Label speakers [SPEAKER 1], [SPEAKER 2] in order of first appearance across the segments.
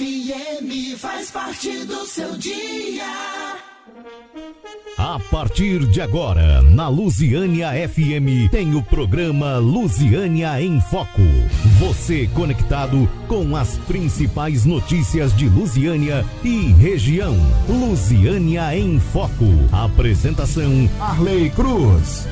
[SPEAKER 1] FM faz parte do seu dia.
[SPEAKER 2] A partir de agora, na Lusiânia FM, tem o programa Lusiânia em Foco. Você conectado com as principais notícias de Lusiânia e região. Lusiânia em Foco. Apresentação: Arley Cruz.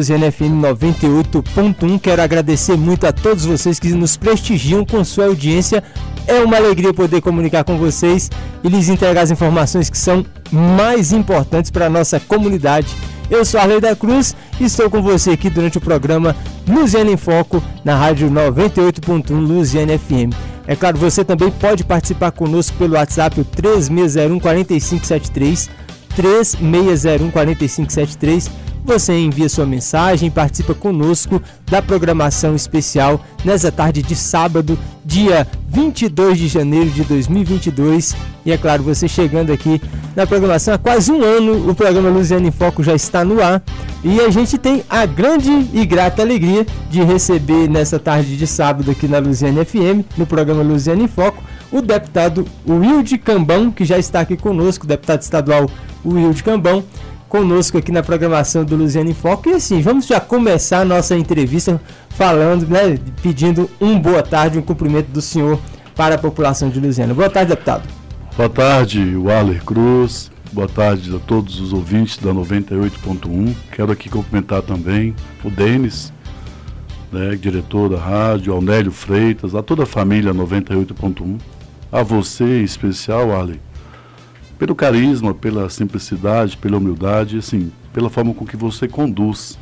[SPEAKER 3] Lusiana FM 98.1. Quero agradecer muito a todos vocês que nos prestigiam com sua audiência. É uma alegria poder comunicar com vocês e lhes entregar as informações que são mais importantes para a nossa comunidade. Eu sou Arley da Cruz e estou com você aqui durante o programa Luziana em Foco na rádio 98.1 Luziana FM. É claro, você também pode participar conosco pelo WhatsApp 3601 4573 3601 4573 você envia sua mensagem e participa conosco da programação especial nessa tarde de sábado, dia 22 de janeiro de 2022. E é claro, você chegando aqui na programação há quase um ano, o programa Luziano em Foco já está no ar. E a gente tem a grande e grata alegria de receber nessa tarde de sábado aqui na Luziane FM, no programa Luziano em Foco, o deputado Wilde Cambão, que já está aqui conosco, deputado estadual Wilde Cambão conosco aqui na programação do Luziano em Foco. E assim, vamos já começar a nossa entrevista falando, né, pedindo um boa tarde, um cumprimento do senhor para a população de Luziano. Boa tarde, deputado.
[SPEAKER 4] Boa tarde, Waller Cruz. Boa tarde a todos os ouvintes da 98.1. Quero aqui cumprimentar também o Denis, né, diretor da rádio, ao Nélio Freitas, a toda a família 98.1. A você em especial, Waller pelo carisma, pela simplicidade, pela humildade, assim, pela forma com que você conduz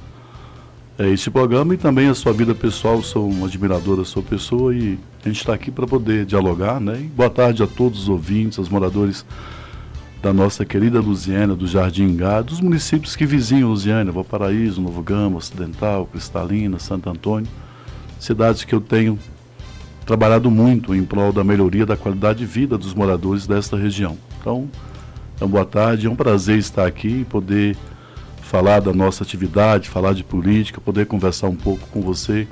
[SPEAKER 4] é, este programa e também a sua vida pessoal. Sou um admirador da sua pessoa e a gente está aqui para poder dialogar, né? E boa tarde a todos os ouvintes, aos moradores da nossa querida Lusiana, do Jardim Ingá, dos municípios que vizinham Lusiana, Valparaíso, Novo Gama, Ocidental, Cristalina, Santo Antônio, cidades que eu tenho trabalhado muito em prol da melhoria da qualidade de vida dos moradores desta região. Então, então, boa tarde, é um prazer estar aqui e poder falar da nossa atividade, falar de política, poder conversar um pouco com você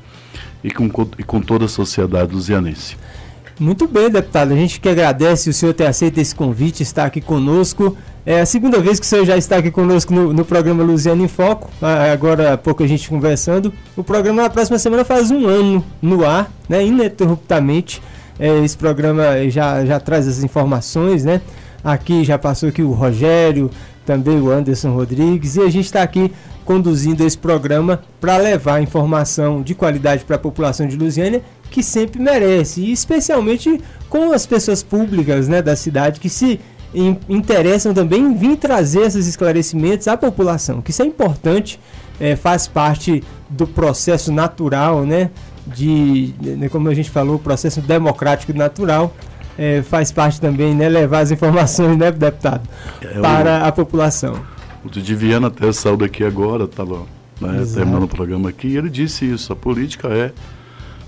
[SPEAKER 4] e com, e com toda a sociedade luzianense.
[SPEAKER 3] Muito bem, deputado. A gente que agradece o senhor ter aceito esse convite, estar aqui conosco. É a segunda vez que o senhor já está aqui conosco no, no programa Luziano em Foco. Agora há pouco a gente conversando. O programa na próxima semana faz um ano no ar, né, ininterruptamente. É, esse programa já, já traz as informações, né? Aqui já passou aqui o Rogério, também o Anderson Rodrigues, e a gente está aqui conduzindo esse programa para levar informação de qualidade para a população de Lusiânia, que sempre merece, e especialmente com as pessoas públicas né, da cidade que se interessam também em vir trazer esses esclarecimentos à população, que isso é importante, é, faz parte do processo natural, né, de, como a gente falou, processo democrático natural é, faz parte também, né, levar as informações, né, deputado, é, para a população.
[SPEAKER 4] O Didi Viana até saiu daqui agora, estava né, terminando o programa aqui, e ele disse isso, a política é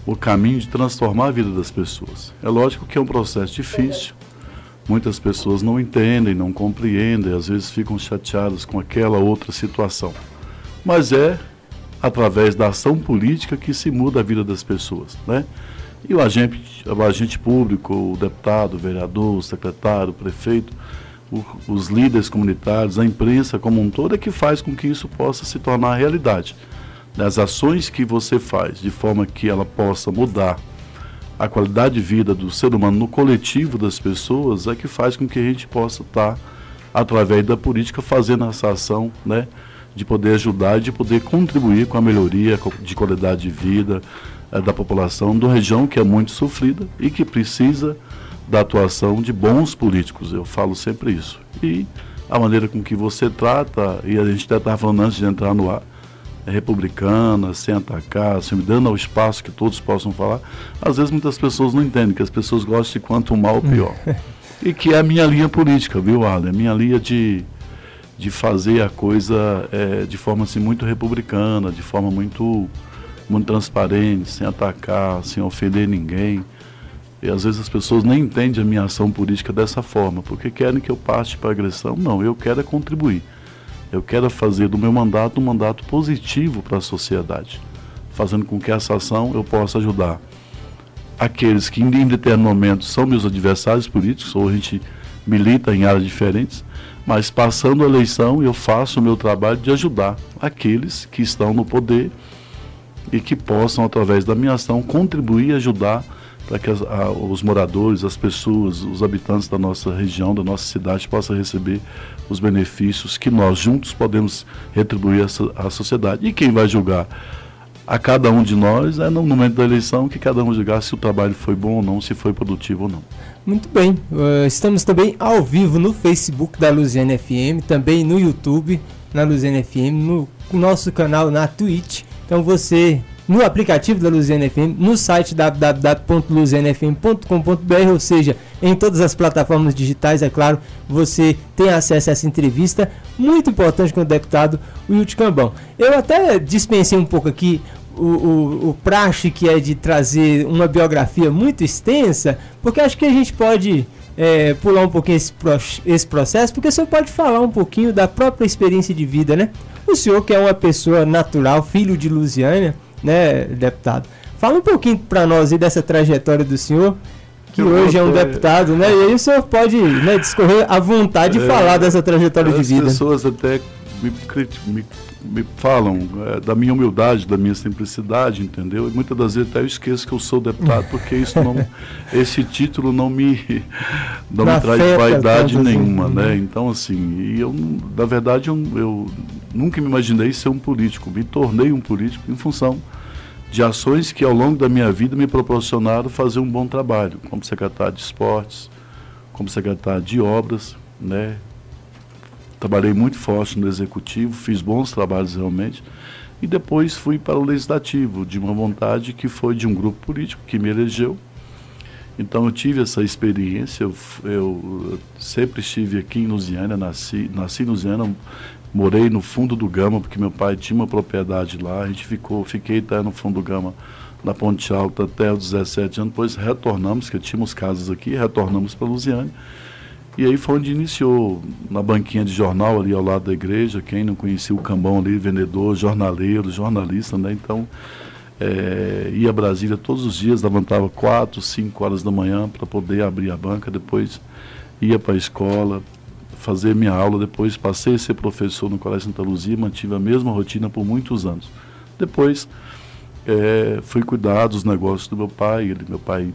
[SPEAKER 4] o caminho de transformar a vida das pessoas. É lógico que é um processo difícil, muitas pessoas não entendem, não compreendem, às vezes ficam chateadas com aquela outra situação. Mas é através da ação política que se muda a vida das pessoas, né? E o agente, o agente público, o deputado, o vereador, o secretário, o prefeito, o, os líderes comunitários, a imprensa como um todo é que faz com que isso possa se tornar realidade. As ações que você faz de forma que ela possa mudar a qualidade de vida do ser humano no coletivo das pessoas é que faz com que a gente possa estar, através da política, fazendo essa ação, né? de poder ajudar, de poder contribuir com a melhoria de qualidade de vida, da população de uma região que é muito sofrida e que precisa da atuação de bons políticos. Eu falo sempre isso. E a maneira com que você trata, e a gente até estava falando antes de entrar no ar, é republicana, sem atacar, sem dando ao espaço que todos possam falar. Às vezes muitas pessoas não entendem, que as pessoas gostam de quanto mal, pior. e que é a minha linha política, viu, Arlen? Minha linha de, de fazer a coisa é, de forma assim, muito republicana, de forma muito muito transparente, sem atacar, sem ofender ninguém. E às vezes as pessoas nem entendem a minha ação política dessa forma, porque querem que eu parte para agressão. Não, eu quero é contribuir. Eu quero fazer do meu mandato um mandato positivo para a sociedade, fazendo com que essa ação eu possa ajudar aqueles que em determinado momento são meus adversários políticos, ou a gente milita em áreas diferentes, mas passando a eleição eu faço o meu trabalho de ajudar aqueles que estão no poder e que possam, através da minha ação, contribuir e ajudar para que as, a, os moradores, as pessoas, os habitantes da nossa região, da nossa cidade, possam receber os benefícios que nós juntos podemos retribuir à sociedade. E quem vai julgar a cada um de nós é no momento da eleição que cada um julgar se o trabalho foi bom ou não, se foi produtivo ou não.
[SPEAKER 3] Muito bem, uh, estamos também ao vivo no Facebook da Luziane FM, também no YouTube, na Luziane FM, no nosso canal na Twitch. Então você no aplicativo da Luziane FM, no site www.luzianefm.com.br, ou seja, em todas as plataformas digitais, é claro, você tem acesso a essa entrevista muito importante com o deputado Wilton Cambão. Eu até dispensei um pouco aqui o, o, o praxe que é de trazer uma biografia muito extensa, porque acho que a gente pode é, pular um pouquinho esse, esse processo, porque o senhor pode falar um pouquinho da própria experiência de vida, né? O senhor que é uma pessoa natural, filho de Lusiânia, né, deputado? Fala um pouquinho para nós aí dessa trajetória do senhor, que eu hoje é um deputado, né? E aí o senhor pode né, discorrer à vontade de é, falar dessa trajetória de vida.
[SPEAKER 4] As pessoas até me, me me falam é, da minha humildade, da minha simplicidade, entendeu? E muitas das vezes até eu esqueço que eu sou deputado, porque isso não, esse título não me, não me traz vaidade assim. nenhuma, assim. né? Então, assim, e eu, na verdade, eu, eu nunca me imaginei ser um político, me tornei um político em função de ações que ao longo da minha vida me proporcionaram fazer um bom trabalho, como secretário de esportes, como secretário de obras, né? Trabalhei muito forte no executivo, fiz bons trabalhos realmente, e depois fui para o legislativo, de uma vontade que foi de um grupo político que me elegeu. Então eu tive essa experiência, eu, eu sempre estive aqui em Lusiana, nasci, nasci em Lusiana, morei no fundo do Gama, porque meu pai tinha uma propriedade lá, a gente ficou, fiquei até no fundo do Gama, na Ponte Alta até os 17 anos, depois retornamos, que tínhamos casas aqui, retornamos para Lusiana. E aí foi onde iniciou, na banquinha de jornal ali ao lado da igreja, quem não conhecia o Cambão ali, vendedor, jornaleiro, jornalista, né? Então, é, ia a Brasília todos os dias, levantava quatro, cinco horas da manhã para poder abrir a banca, depois ia para a escola, fazer minha aula, depois passei a ser professor no Colégio Santa Luzia, mantive a mesma rotina por muitos anos. Depois, é, fui cuidar dos negócios do meu pai, ele, meu pai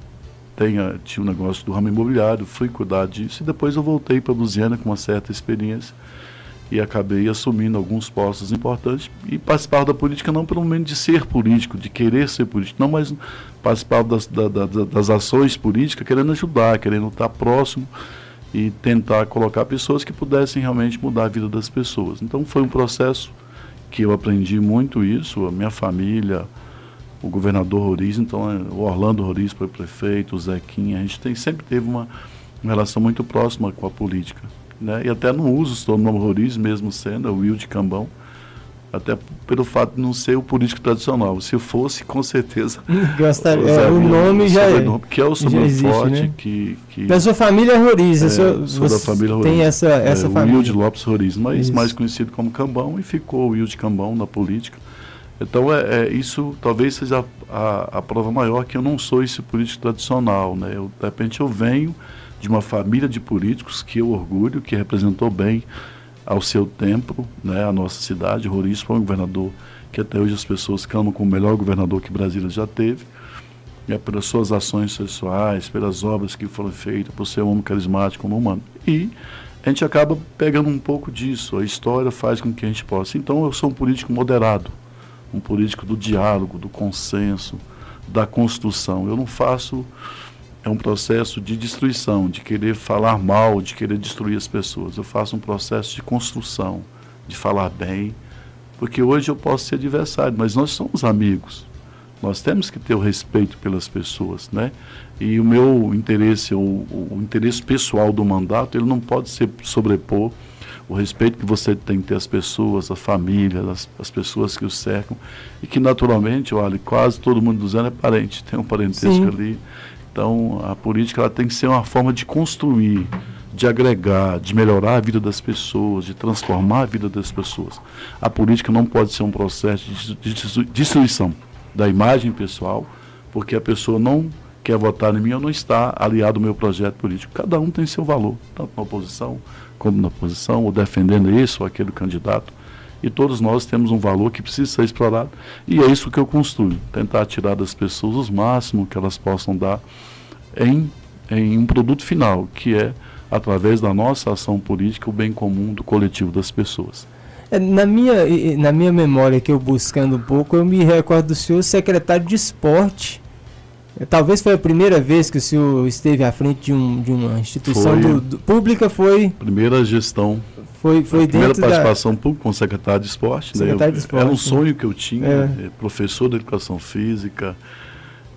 [SPEAKER 4] tenha, tinha um negócio do ramo imobiliário, fui cuidar disso e depois eu voltei para Lusiana com uma certa experiência e acabei assumindo alguns postos importantes e participar da política não pelo momento de ser político, de querer ser político, não, mas participar das, da, da, das ações políticas, querendo ajudar, querendo estar próximo e tentar colocar pessoas que pudessem realmente mudar a vida das pessoas. Então foi um processo que eu aprendi muito isso, a minha família, o governador Roriz, então é, o Orlando Roriz foi prefeito, o Zequinha, a gente tem, sempre teve uma, uma relação muito próxima com a política. Né? E até não uso o nome Roriz, mesmo sendo, é o Will de Cambão, até pelo fato de não ser o político tradicional. Se fosse, com certeza.
[SPEAKER 3] Gostaria, é, o nome já é.
[SPEAKER 4] Que é o sobrenome forte. Né? Que, que,
[SPEAKER 3] da sua família é Roriz. É,
[SPEAKER 4] sou, sou da família Roriz.
[SPEAKER 3] Tem essa, essa
[SPEAKER 4] é,
[SPEAKER 3] família.
[SPEAKER 4] O Will de Lopes Roriz, mas Isso. mais conhecido como Cambão, e ficou o Will de Cambão na política. Então, é, é, isso talvez seja a, a, prova maior que eu não sou esse político tradicional. Né? Eu, de repente, eu venho de uma família de políticos que eu orgulho, que representou bem ao seu tempo né, a nossa cidade. Roriz foi um governador que até hoje as pessoas clamam como o melhor governador que Brasília já teve. É pelas suas ações sexuais, pelas obras que foram feitas, por ser um homem carismático, um humano. E a gente acaba pegando um pouco disso. A história faz com que a gente possa. Então, eu sou um político moderado um político do diálogo, do consenso, da construção. Eu não faço é um processo de destruição, de querer falar mal, de querer destruir as pessoas. Eu faço um processo de construção, de falar bem, porque hoje eu posso ser adversário, mas nós somos amigos. Nós temos que ter o respeito pelas pessoas, né? E o meu interesse, o, o interesse pessoal do mandato, ele não pode se sobrepor o respeito que você tem que ter às pessoas, a família, as, as pessoas que o cercam, e que naturalmente, olha, quase todo mundo do Zé é parente, tem um parentesco Sim. ali. Então, a política ela tem que ser uma forma de construir, de agregar, de melhorar a vida das pessoas, de transformar a vida das pessoas. A política não pode ser um processo de destruição da imagem pessoal, porque a pessoa não quer votar em mim ou não está aliado ao meu projeto político. Cada um tem seu valor, tanto na oposição como na posição, ou defendendo isso ou aquele candidato. E todos nós temos um valor que precisa ser explorado. E é isso que eu construo, tentar tirar das pessoas o máximo que elas possam dar em, em um produto final, que é, através da nossa ação política, o bem comum do coletivo das pessoas.
[SPEAKER 3] É, na minha, na minha memória, que eu buscando um pouco, eu me recordo do senhor secretário de esporte Talvez foi a primeira vez que o senhor esteve à frente de, um, de uma instituição do, do, pública, foi...
[SPEAKER 4] Primeira gestão.
[SPEAKER 3] Foi, foi
[SPEAKER 4] primeira participação da... pública com o secretário de esporte.
[SPEAKER 3] Né? Secretário de esporte
[SPEAKER 4] era um sonho que eu tinha, é. Né? professor de educação física,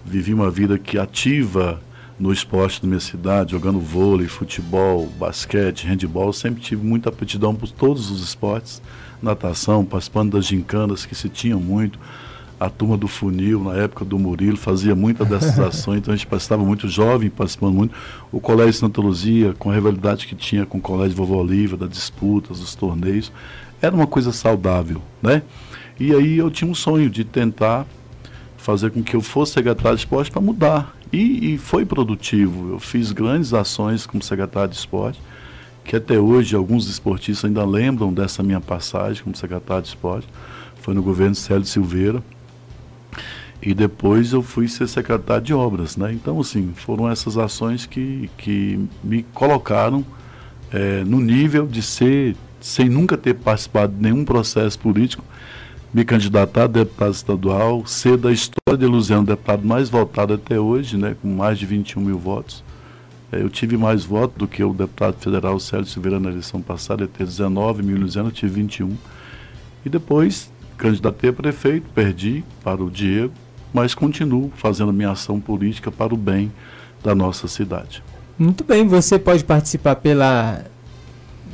[SPEAKER 4] vivi uma vida que ativa no esporte da minha cidade, jogando vôlei, futebol, basquete, handebol, sempre tive muita aptidão por todos os esportes, natação, participando das gincanas que se tinham muito, a turma do funil, na época do Murilo, fazia muitas dessas ações, então a gente estava muito jovem, participando muito. O Colégio Santa Luzia, com a rivalidade que tinha com o Colégio Vovó Oliva, das disputas, dos torneios, era uma coisa saudável, né? E aí eu tinha um sonho de tentar fazer com que eu fosse secretário de esporte para mudar. E, e, foi produtivo. Eu fiz grandes ações como secretário de esporte, que até hoje alguns esportistas ainda lembram dessa minha passagem como secretário de esporte. Foi no governo Célio Silveira e depois eu fui ser secretário de obras, né? Então, assim, foram essas ações que, que me colocaram é, no nível de ser, sem nunca ter participado de nenhum processo político, me candidatar a deputado estadual, ser da história de Luziano deputado mais votado até hoje, né? Com mais de 21 mil votos. É, eu tive mais votos do que o deputado federal Sérgio Silveira na eleição passada, ele teve 19 mil, Luziano eu tive 21. E depois candidatei a prefeito, perdi para o Diego, mas continuo fazendo minha ação política para o bem da nossa cidade.
[SPEAKER 3] Muito bem, você pode participar pela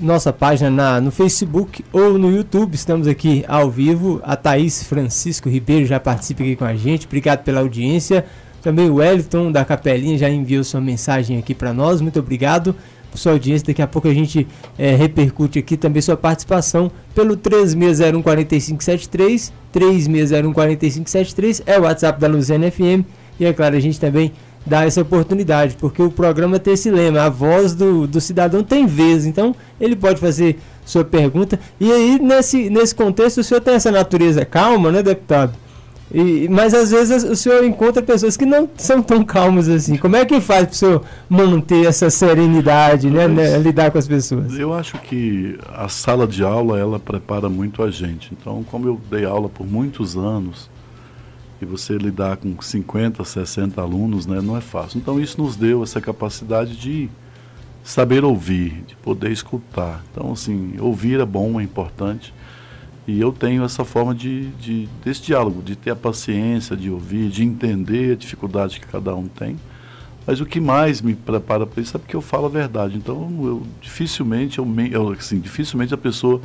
[SPEAKER 3] nossa página na, no Facebook ou no YouTube. Estamos aqui ao vivo. A Thaís Francisco Ribeiro já participa aqui com a gente. Obrigado pela audiência. Também o Wellington da Capelinha já enviou sua mensagem aqui para nós. Muito obrigado sua audiência. Daqui a pouco a gente é, repercute aqui também sua participação pelo 36014573. 36014573 é o WhatsApp da Luziana FM. E é claro, a gente também dá essa oportunidade, porque o programa tem esse lema: a voz do, do cidadão tem vez. Então, ele pode fazer sua pergunta. E aí, nesse, nesse contexto, o senhor tem essa natureza calma, né, deputado? E, mas às vezes o senhor encontra pessoas que não são tão calmas assim. Como é que faz para o senhor manter essa serenidade, né, né, lidar com as pessoas?
[SPEAKER 4] Eu acho que a sala de aula ela prepara muito a gente. Então, como eu dei aula por muitos anos e você lidar com 50, 60 alunos, né, não é fácil. Então, isso nos deu essa capacidade de saber ouvir, de poder escutar. Então, assim, ouvir é bom, é importante e eu tenho essa forma de, de, desse diálogo, de ter a paciência, de ouvir, de entender a dificuldade que cada um tem. Mas o que mais me prepara para isso é porque eu falo a verdade. Então, eu dificilmente, eu, eu, assim, dificilmente a pessoa,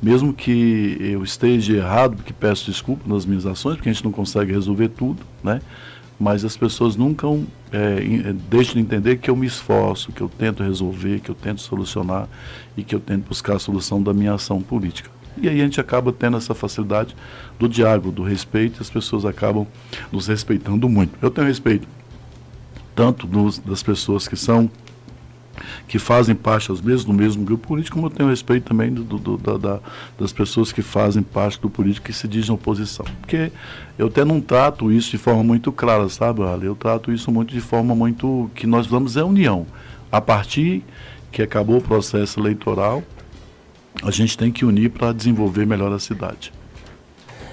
[SPEAKER 4] mesmo que eu esteja errado, porque peço desculpa nas minhas ações, porque a gente não consegue resolver tudo, né? Mas as pessoas nunca é, deixam de entender que eu me esforço, que eu tento resolver, que eu tento solucionar e que eu tento buscar a solução da minha ação política. E aí a gente acaba tendo essa facilidade do diálogo, do respeito, e as pessoas acabam nos respeitando muito. Eu tenho respeito tanto dos, das pessoas que são que fazem parte às vezes do mesmo grupo político, como eu tenho respeito também do, do, da, da, das pessoas que fazem parte do político que se dizem oposição. Porque eu até não trato isso de forma muito clara, sabe, Ale? Eu trato isso muito de forma muito que nós vamos é união. A partir que acabou o processo eleitoral, a gente tem que unir para desenvolver melhor a cidade.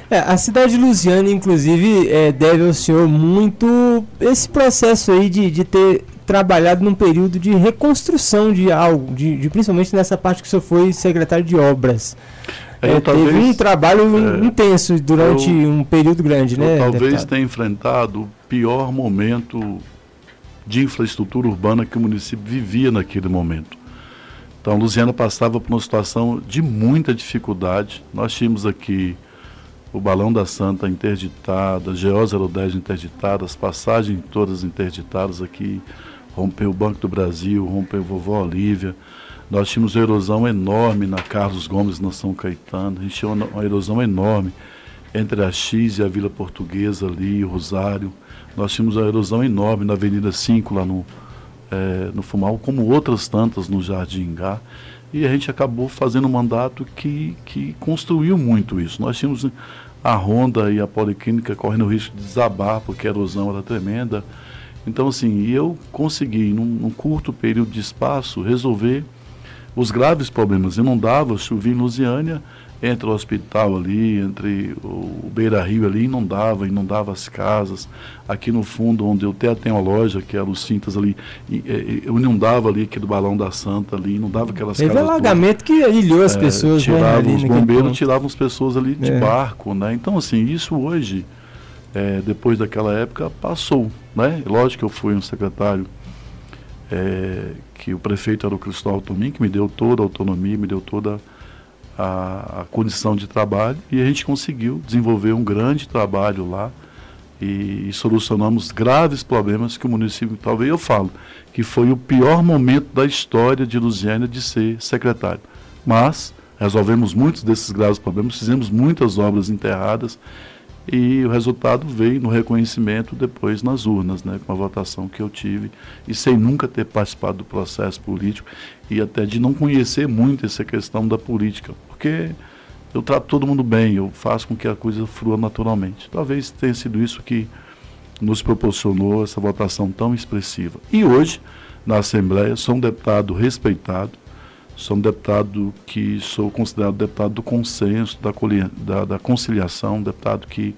[SPEAKER 3] É, a cidade de Lusiana, inclusive, é, deve ao senhor muito esse processo aí de, de ter trabalhado num período de reconstrução de algo, de, de principalmente nessa parte que o senhor foi secretário de obras. É, é, talvez, teve um trabalho é, intenso durante eu, um período grande, né?
[SPEAKER 4] Talvez deputado? tenha enfrentado o pior momento de infraestrutura urbana que o município vivia naquele momento. Então, Luziana passava por uma situação de muita dificuldade. Nós tínhamos aqui o Balão da Santa interditado, a GO 010 interditada, as passagens todas interditadas aqui, rompeu o Banco do Brasil, rompeu o Vovó Olívia. Nós tínhamos uma erosão enorme na Carlos Gomes, na São Caetano. A gente tinha uma, erosão enorme entre a X e a Vila Portuguesa ali, Rosário. Nós tínhamos uma erosão enorme na Avenida 5, lá no, é, no Fumal, como outras tantas no Jardim Gá. E a gente acabou fazendo um mandato que, que construiu muito isso. Nós tínhamos a Honda e a Policlínica correndo o risco de desabar, porque a erosão era tremenda. Então, assim, eu consegui, num, num curto período de espaço, resolver os graves problemas. Inundava, chovia em Lusiânia, entre o hospital ali, entre o Beira Rio ali, inundava, inundava as casas. Aqui no fundo, onde eu até tenho a loja, que era os Cintas ali, eu inundava ali aquele balão da Santa ali, inundava aquelas
[SPEAKER 3] Teve
[SPEAKER 4] casas.
[SPEAKER 3] Teve alagamento que ilhou as é, pessoas,
[SPEAKER 4] tiravam, né? Os bombeiros tiravam as pessoas ali de é. barco, né? Então, assim, isso hoje, é, depois daquela época, passou, né? Lógico que eu fui um secretário é, que o prefeito era o Cristóvão Tomim, que me deu toda a autonomia, me deu toda a a, a, condição de trabalho e a gente conseguiu desenvolver um grande trabalho lá e, e, solucionamos graves problemas que o município, talvez eu falo, que foi o pior momento da história de Lusiânia de ser secretário. Mas resolvemos muitos desses graves problemas, fizemos muitas obras enterradas e o resultado veio no reconhecimento depois nas urnas, né, com a votação que eu tive, e sem nunca ter participado do processo político e até de não conhecer muito essa questão da política, porque eu trato todo mundo bem, eu faço com que a coisa flua naturalmente. Talvez tenha sido isso que nos proporcionou essa votação tão expressiva. E hoje, na Assembleia, sou um deputado respeitado, Sou um deputado que sou considerado deputado do consenso, da, da, da conciliação, deputado que,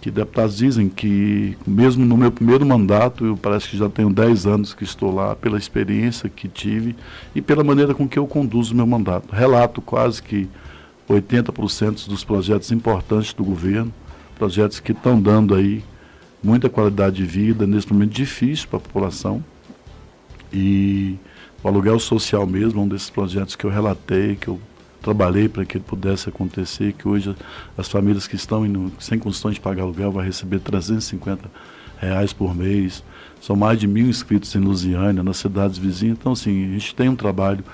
[SPEAKER 4] que deputados dizem que, mesmo no meu primeiro mandato, eu parece que já tenho 10 anos que estou lá, pela experiência que tive e pela maneira com que eu conduzo o meu mandato. Relato quase que 80% dos projetos importantes do governo, projetos que estão dando aí muita qualidade de vida nesse momento difícil para a população. E o aluguel social mesmo, um desses projetos que eu relatei, que eu trabalhei para que ele pudesse acontecer, que hoje as famílias que estão indo, sem condições de pagar aluguel vão receber 350 reais por mês. São mais de mil inscritos em Lusiânia, nas cidades vizinhas. Então, assim, a gente tem um trabalho,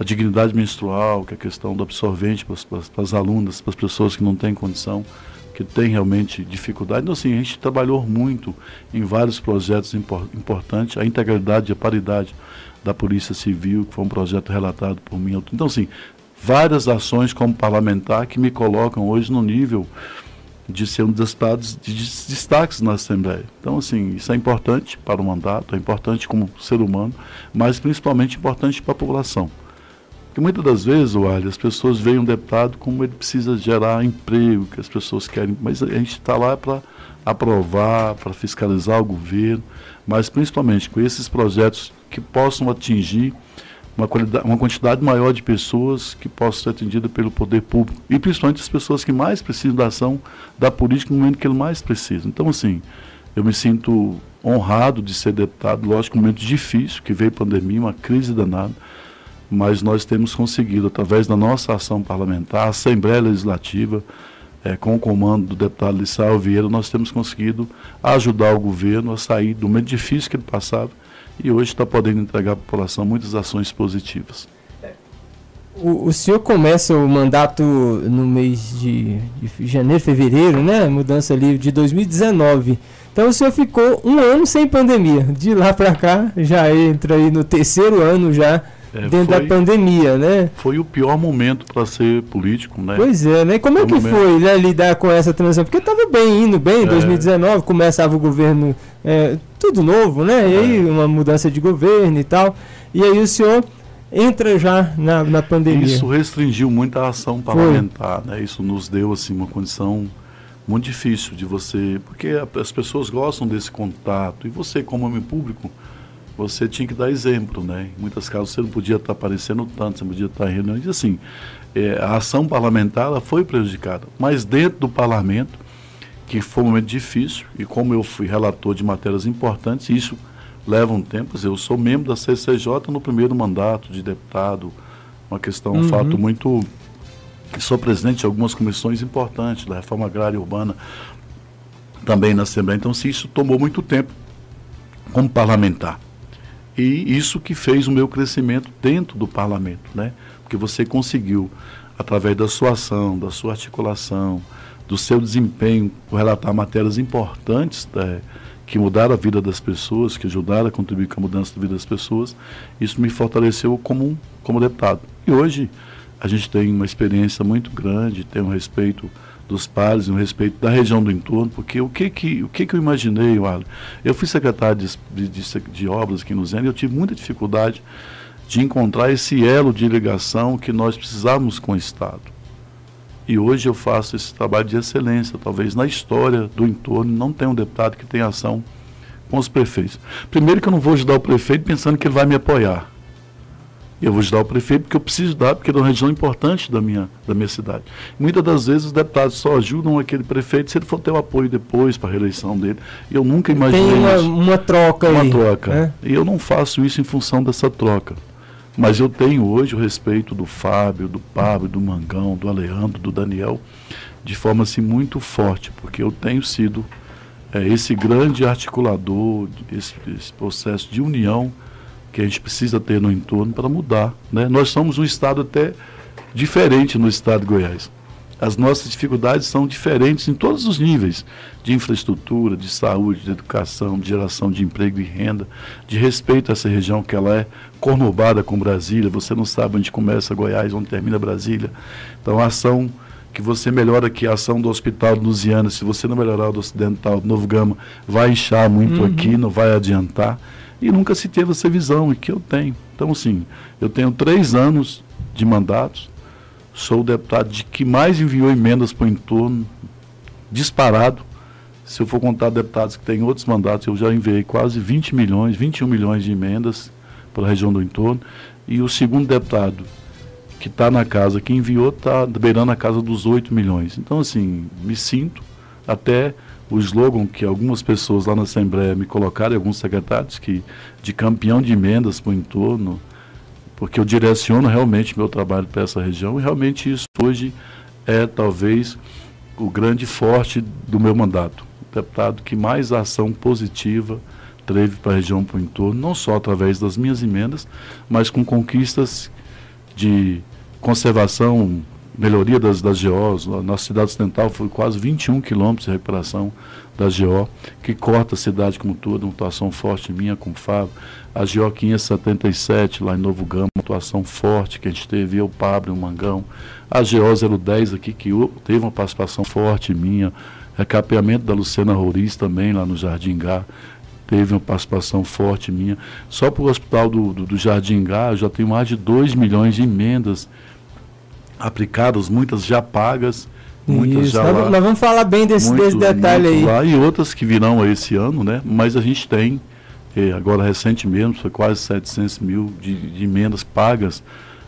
[SPEAKER 4] a dignidade menstrual, que é a questão do absorvente para as alunas, para as pessoas que não têm condição, que têm realmente dificuldade. Então, assim, a gente trabalhou muito em vários projetos impor, importantes, a integralidade e a paridade da Polícia Civil, que foi um projeto relatado por mim. Então, assim, várias ações como parlamentar que me colocam hoje no nível de ser um dos estados de destaques na Assembleia. Então, assim, isso é importante para o mandato, é importante como ser humano, mas principalmente importante para a população. Porque muitas das vezes, olha, as pessoas veem um deputado como ele precisa gerar emprego, que as pessoas querem, mas a gente está lá para aprovar, para fiscalizar o governo, mas principalmente com esses projetos que possam atingir uma, uma quantidade maior de pessoas que possam ser atendidas pelo poder público e principalmente as pessoas que mais precisam da ação da política no momento que ele mais precisa. Então, assim, eu me sinto honrado de ser deputado, lógico, um momento difícil, que veio pandemia, uma crise danada, mas nós temos conseguido, através da nossa ação parlamentar, a Assembleia Legislativa, é, com o comando do deputado Lissau Vieira, nós temos conseguido ajudar o governo a sair do momento difícil que ele passava e hoje está podendo entregar à população muitas ações positivas.
[SPEAKER 3] O, o, senhor começa o mandato no mês de, de, janeiro, fevereiro, né? Mudança ali de 2019. Então o senhor ficou um ano sem pandemia. De lá para cá já entra aí no terceiro ano já é, dentro foi, da pandemia, né?
[SPEAKER 4] Foi o pior momento para ser político, né?
[SPEAKER 3] Pois é, né? Como é que momento... foi né, lidar com essa transição? Porque estava bem indo bem, em é. 2019 começava o governo é, tudo novo, né? E aí é. uma mudança de governo e tal. E aí o senhor entra já na, na pandemia.
[SPEAKER 4] Isso restringiu muito a ação parlamentar, foi. né? Isso nos deu assim uma condição muito difícil de você, porque as pessoas gostam desse contato e você como homem público você tinha que dar exemplo, né? Em muitas casos você não podia estar aparecendo tanto, você não podia estar em reuniões. E assim, é, a ação parlamentar ela foi prejudicada. Mas dentro do parlamento, que foi um momento difícil, e como eu fui relator de matérias importantes, isso leva um tempo. Eu sou membro da CCJ no primeiro mandato de deputado, uma questão, um uhum. fato muito. Sou presidente de algumas comissões importantes, da reforma agrária urbana, também na Assembleia. Então, se isso tomou muito tempo como parlamentar. E isso que fez o meu crescimento dentro do parlamento, né? Porque você conseguiu, através da sua ação, da sua articulação, do seu desempenho, relatar matérias importantes é, que mudaram a vida das pessoas, que ajudaram a contribuir com a mudança da vida das pessoas, isso me fortaleceu como, como deputado. E hoje a gente tem uma experiência muito grande, tem um respeito dos pares, um respeito da região do entorno, porque o que que, o que, que eu imaginei, Wally? Eu fui secretário de, de, de, obras aqui no Zene e eu tive muita dificuldade de encontrar esse elo de ligação que nós precisávamos com o Estado. E hoje eu faço esse trabalho de excelência. Talvez na história do entorno não tenha um deputado que tenha ação com os prefeitos. Primeiro que eu não vou ajudar o prefeito pensando que ele vai me apoiar. Eu vou ajudar o prefeito porque eu preciso dar, porque é uma região importante da minha, da minha cidade. Muitas das vezes os deputados só ajudam aquele prefeito se ele for ter o apoio depois para a reeleição dele. Eu nunca imaginei
[SPEAKER 3] Tem uma,
[SPEAKER 4] isso.
[SPEAKER 3] uma troca
[SPEAKER 4] Uma
[SPEAKER 3] aí.
[SPEAKER 4] troca.
[SPEAKER 3] né?
[SPEAKER 4] E eu não faço isso em função dessa troca. Mas eu tenho hoje o respeito do Fábio, do Pablo, do Mangão, do Aleandro, do Daniel, de forma assim muito forte, porque eu tenho sido é, esse grande articulador, esse, esse processo de união que a gente precisa ter no entorno para mudar. Né? Nós somos um estado até diferente no estado de Goiás. As nossas dificuldades são diferentes em todos os níveis de infraestrutura, de saúde, de educação, de geração de emprego e renda, de respeito a essa região que ela é conurbada com Brasília. Você não sabe onde começa Goiás, onde termina Brasília. Então, a ação que você melhora aqui, a ação do Hospital de Lusiana, se você não melhorar o do Ocidental, do Novo Gama, vai inchar muito
[SPEAKER 3] Uhum.
[SPEAKER 4] aqui, não vai adiantar. E nunca se teve essa visão, e que eu tenho. Então, assim, eu tenho três anos de mandatos, sou o deputado de que mais enviou emendas para o entorno, disparado. Se eu for contar deputados que têm outros mandatos, eu já enviei quase 20 milhões, 21 milhões de emendas para a região do entorno. E o segundo deputado que está na casa, que enviou, está beirando a casa dos 8 milhões. Então, assim, me sinto até o slogan que algumas pessoas lá na Assembleia me colocaram, alguns secretários, que de campeão de emendas para o entorno, porque eu direciono realmente meu trabalho para essa região e realmente isso hoje é talvez o grande forte do meu mandato. O deputado que mais ação positiva teve para a região para o entorno, não só através das minhas emendas, mas com conquistas de conservação, melhoria das, das GOs. Nossa cidade ocidental foi quase 21 quilômetros de recuperação da GO, que corta a cidade como toda, uma atuação forte minha com o Fábio. A GO 577, lá em Novo Gama, uma atuação forte que a gente teve, eu, Pablo, o Mangão. A GO 010 aqui, que teve uma participação forte minha. Recapeamento da Luciana Roriz também, lá no Jardim Gá teve uma participação forte minha. Só para o hospital do, do, do Jardim Gá, já tenho mais de 2 milhões de emendas aplicadas, muitas já pagas, muitas
[SPEAKER 3] Isso,
[SPEAKER 4] já
[SPEAKER 3] nós,
[SPEAKER 4] lá.
[SPEAKER 3] nós vamos falar bem desse, desse detalhe aí.
[SPEAKER 4] Lá, e outras que virão esse ano, né? Mas a gente tem, eh, agora recente mesmo, foi quase 700 mil de, de emendas pagas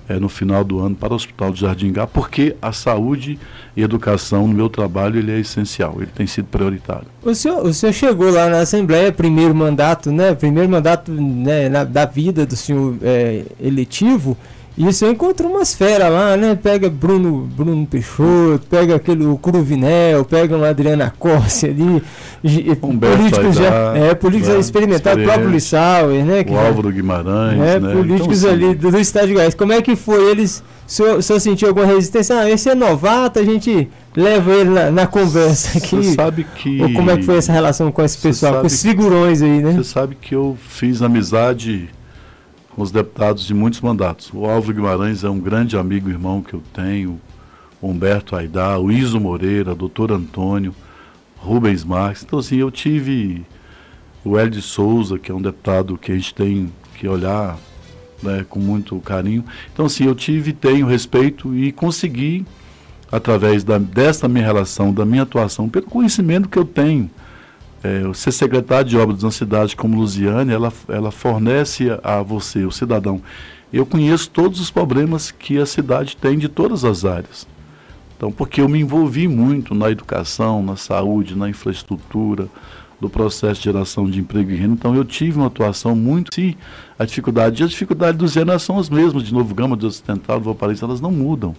[SPEAKER 4] eh, no final do ano para o Hospital do Jardim Gá, porque a saúde e educação no meu trabalho ele é essencial, ele tem sido prioritário.
[SPEAKER 3] O senhor, o senhor chegou lá na Assembleia, primeiro mandato, né? Primeiro mandato né, na- da vida do senhor é, eletivo. E o senhor encontrou umas feras lá, né? Pega Bruno, Bruno Peixoto, pega aquele o Cruvinel, pega uma Adriana Corsi ali.
[SPEAKER 4] Humberto
[SPEAKER 3] políticos já,
[SPEAKER 4] Aidar,
[SPEAKER 3] é, políticos
[SPEAKER 4] né,
[SPEAKER 3] já experimentados, o próprio. Lissauer, né? que
[SPEAKER 4] o
[SPEAKER 3] já-
[SPEAKER 4] Álvaro Guimarães,
[SPEAKER 3] né,
[SPEAKER 4] né?
[SPEAKER 3] políticos
[SPEAKER 4] Então,
[SPEAKER 3] ali do, do estado de Goiás. Como é que foi? Eles, o senhor, o senhor sentiu alguma resistência? Ah, esse é novato, a gente leva ele na, na conversa aqui.
[SPEAKER 4] Você sabe que.
[SPEAKER 3] Ou como é que foi essa relação com esse pessoal, com esses figurões aí, né?
[SPEAKER 4] Você sabe que eu fiz amizade com os deputados de muitos mandatos. O Álvaro Guimarães é um grande amigo e irmão que eu tenho, o Humberto Aidar, o Iso Moreira, o doutor Antônio, Rubens Marques. Então, assim, eu tive o Hélio de Souza, que é um deputado que a gente tem que olhar né, com muito carinho. Então, assim, eu tive, tenho respeito e consegui, através da, desta minha relação, da minha atuação, pelo conhecimento que eu tenho, é, ser secretário de obras de uma cidade como Lusiane, ela, ela fornece a você, o cidadão. Eu conheço todos os problemas que a cidade tem de todas as áreas. Então, porque eu me envolvi muito na educação, na saúde, na infraestrutura, do processo de geração de emprego e renda. Então, eu tive uma atuação muito. Se a dificuldade, e as dificuldades do Zena são as mesmas, de Novo Gama, de Ocidental, do Valparaíso, elas não mudam.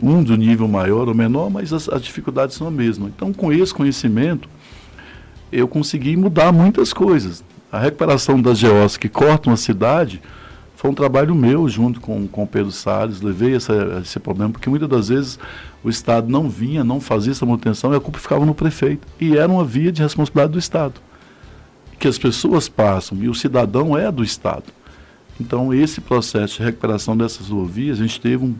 [SPEAKER 4] Um do nível maior ou menor, mas as, as dificuldades são as mesmas. Então, com esse conhecimento, eu consegui mudar muitas coisas. A recuperação das GOs que cortam a cidade foi um trabalho meu, junto com, com o Pedro Salles, levei essa, esse problema, porque muitas das vezes o Estado não vinha, não fazia essa manutenção e a culpa ficava no prefeito. E era uma via de responsabilidade do Estado. que as pessoas passam e o cidadão é do Estado. Então, esse processo de recuperação dessas rodovias, a gente teve um,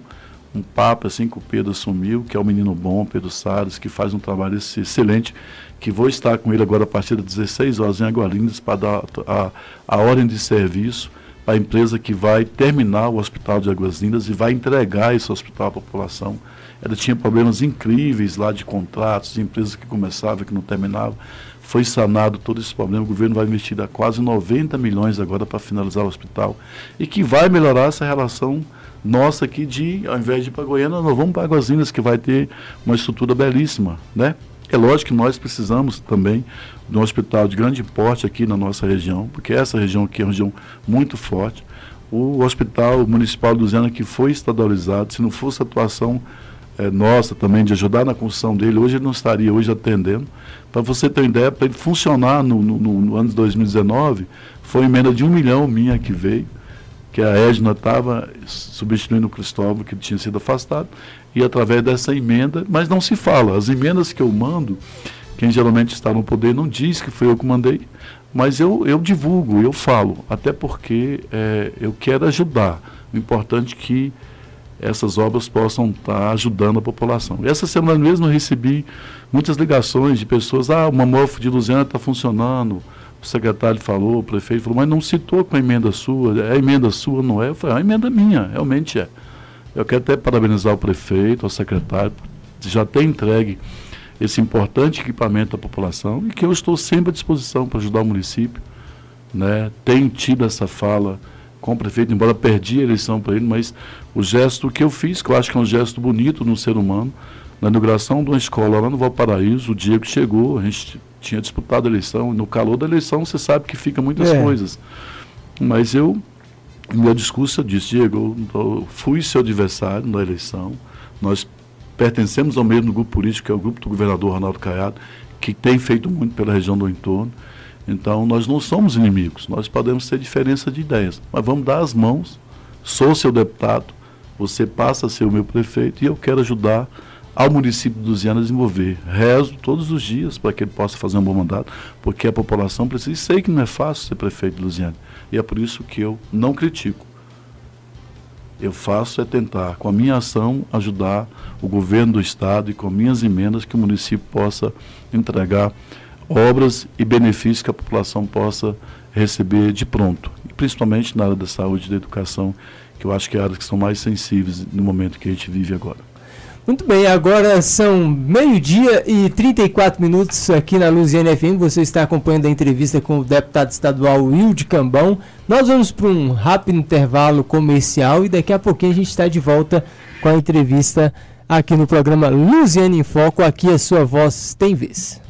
[SPEAKER 4] um papo assim que o Pedro assumiu, que é o menino bom, Pedro Salles, que faz um trabalho excelente, que vou estar com ele agora a partir das 16 horas em Agualindas para dar a, a ordem de serviço para a empresa que vai terminar o Hospital de Águas Lindas e vai entregar esse hospital à população. Ela tinha problemas incríveis lá de contratos, de empresas que começavam e que não terminavam. Foi sanado todo esse problema. O governo vai investir quase 90 milhões agora para finalizar o hospital. E que vai melhorar essa relação nossa aqui de, ao invés de ir para Goiânia, nós vamos para Águas Lindas, que vai ter uma estrutura belíssima. Né? É lógico que nós precisamos também de um hospital de grande porte aqui na nossa região, porque essa região aqui é uma região muito forte. O Hospital Municipal do Zena, que foi estadualizado, se não fosse a atuação é, nossa também de ajudar na construção dele, hoje ele não estaria hoje atendendo. Para você ter uma ideia, para ele funcionar no, no, no, ano de 2019, foi emenda de um milhão minha que veio, que a Edna estava substituindo o Cristóvão, que tinha sido afastado, e através dessa emenda, mas não se fala, as emendas que eu mando, quem geralmente está no poder não diz que foi eu que mandei, mas eu, eu divulgo, eu falo, até porque é, eu quero ajudar. O importante é que essas obras possam estar ajudando a população. Essa semana mesmo eu recebi muitas ligações de pessoas, ah, o mamógrafo de Luziana está funcionando, o secretário falou, o prefeito falou, mas não citou com a emenda sua, é emenda sua, não é? Eu falei, é emenda minha, realmente é. Eu quero até parabenizar o prefeito, o secretário, já ter entregue esse importante equipamento à população e que eu estou sempre à disposição para ajudar o município. Né? Tenho tido essa fala com o prefeito, embora perdi a eleição para ele, mas o gesto que eu fiz, que eu acho que é um gesto bonito no ser humano, na inauguração de uma escola lá no Valparaíso, o dia que chegou, a gente tinha disputado a eleição, e no calor da eleição você sabe que fica muitas é. coisas. Mas eu, meu discurso, eu disse, Diego, eu fui seu adversário na eleição, nós pertencemos ao mesmo grupo político, que é o grupo do governador Ronaldo Caiado, que tem feito muito pela região do entorno. Então, nós não somos inimigos, nós podemos ter diferença de ideias, mas vamos dar as mãos. Sou seu deputado, você passa a ser o meu prefeito e eu quero ajudar ao município de Luziana desenvolver. Rezo todos os dias para que ele possa fazer um bom mandato, porque a população precisa. E sei que não é fácil ser prefeito de Luziana. E é por isso que eu não critico. Eu faço é tentar, com a minha ação, ajudar o governo do Estado e com minhas emendas que o município possa entregar obras e benefícios que a população possa receber de pronto, e principalmente na área da saúde e da educação, que eu acho que é áreas que são mais sensíveis no momento que a gente vive agora.
[SPEAKER 3] Muito bem, agora são meio-dia e 34 minutos aqui na Luziane FM. Você está acompanhando a entrevista com o deputado estadual Wilde Cambão. Nós vamos para um rápido intervalo comercial e daqui a pouquinho a gente está de volta com a entrevista aqui no programa Luziane em Foco. Aqui a sua voz tem vez.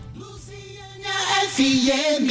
[SPEAKER 1] FM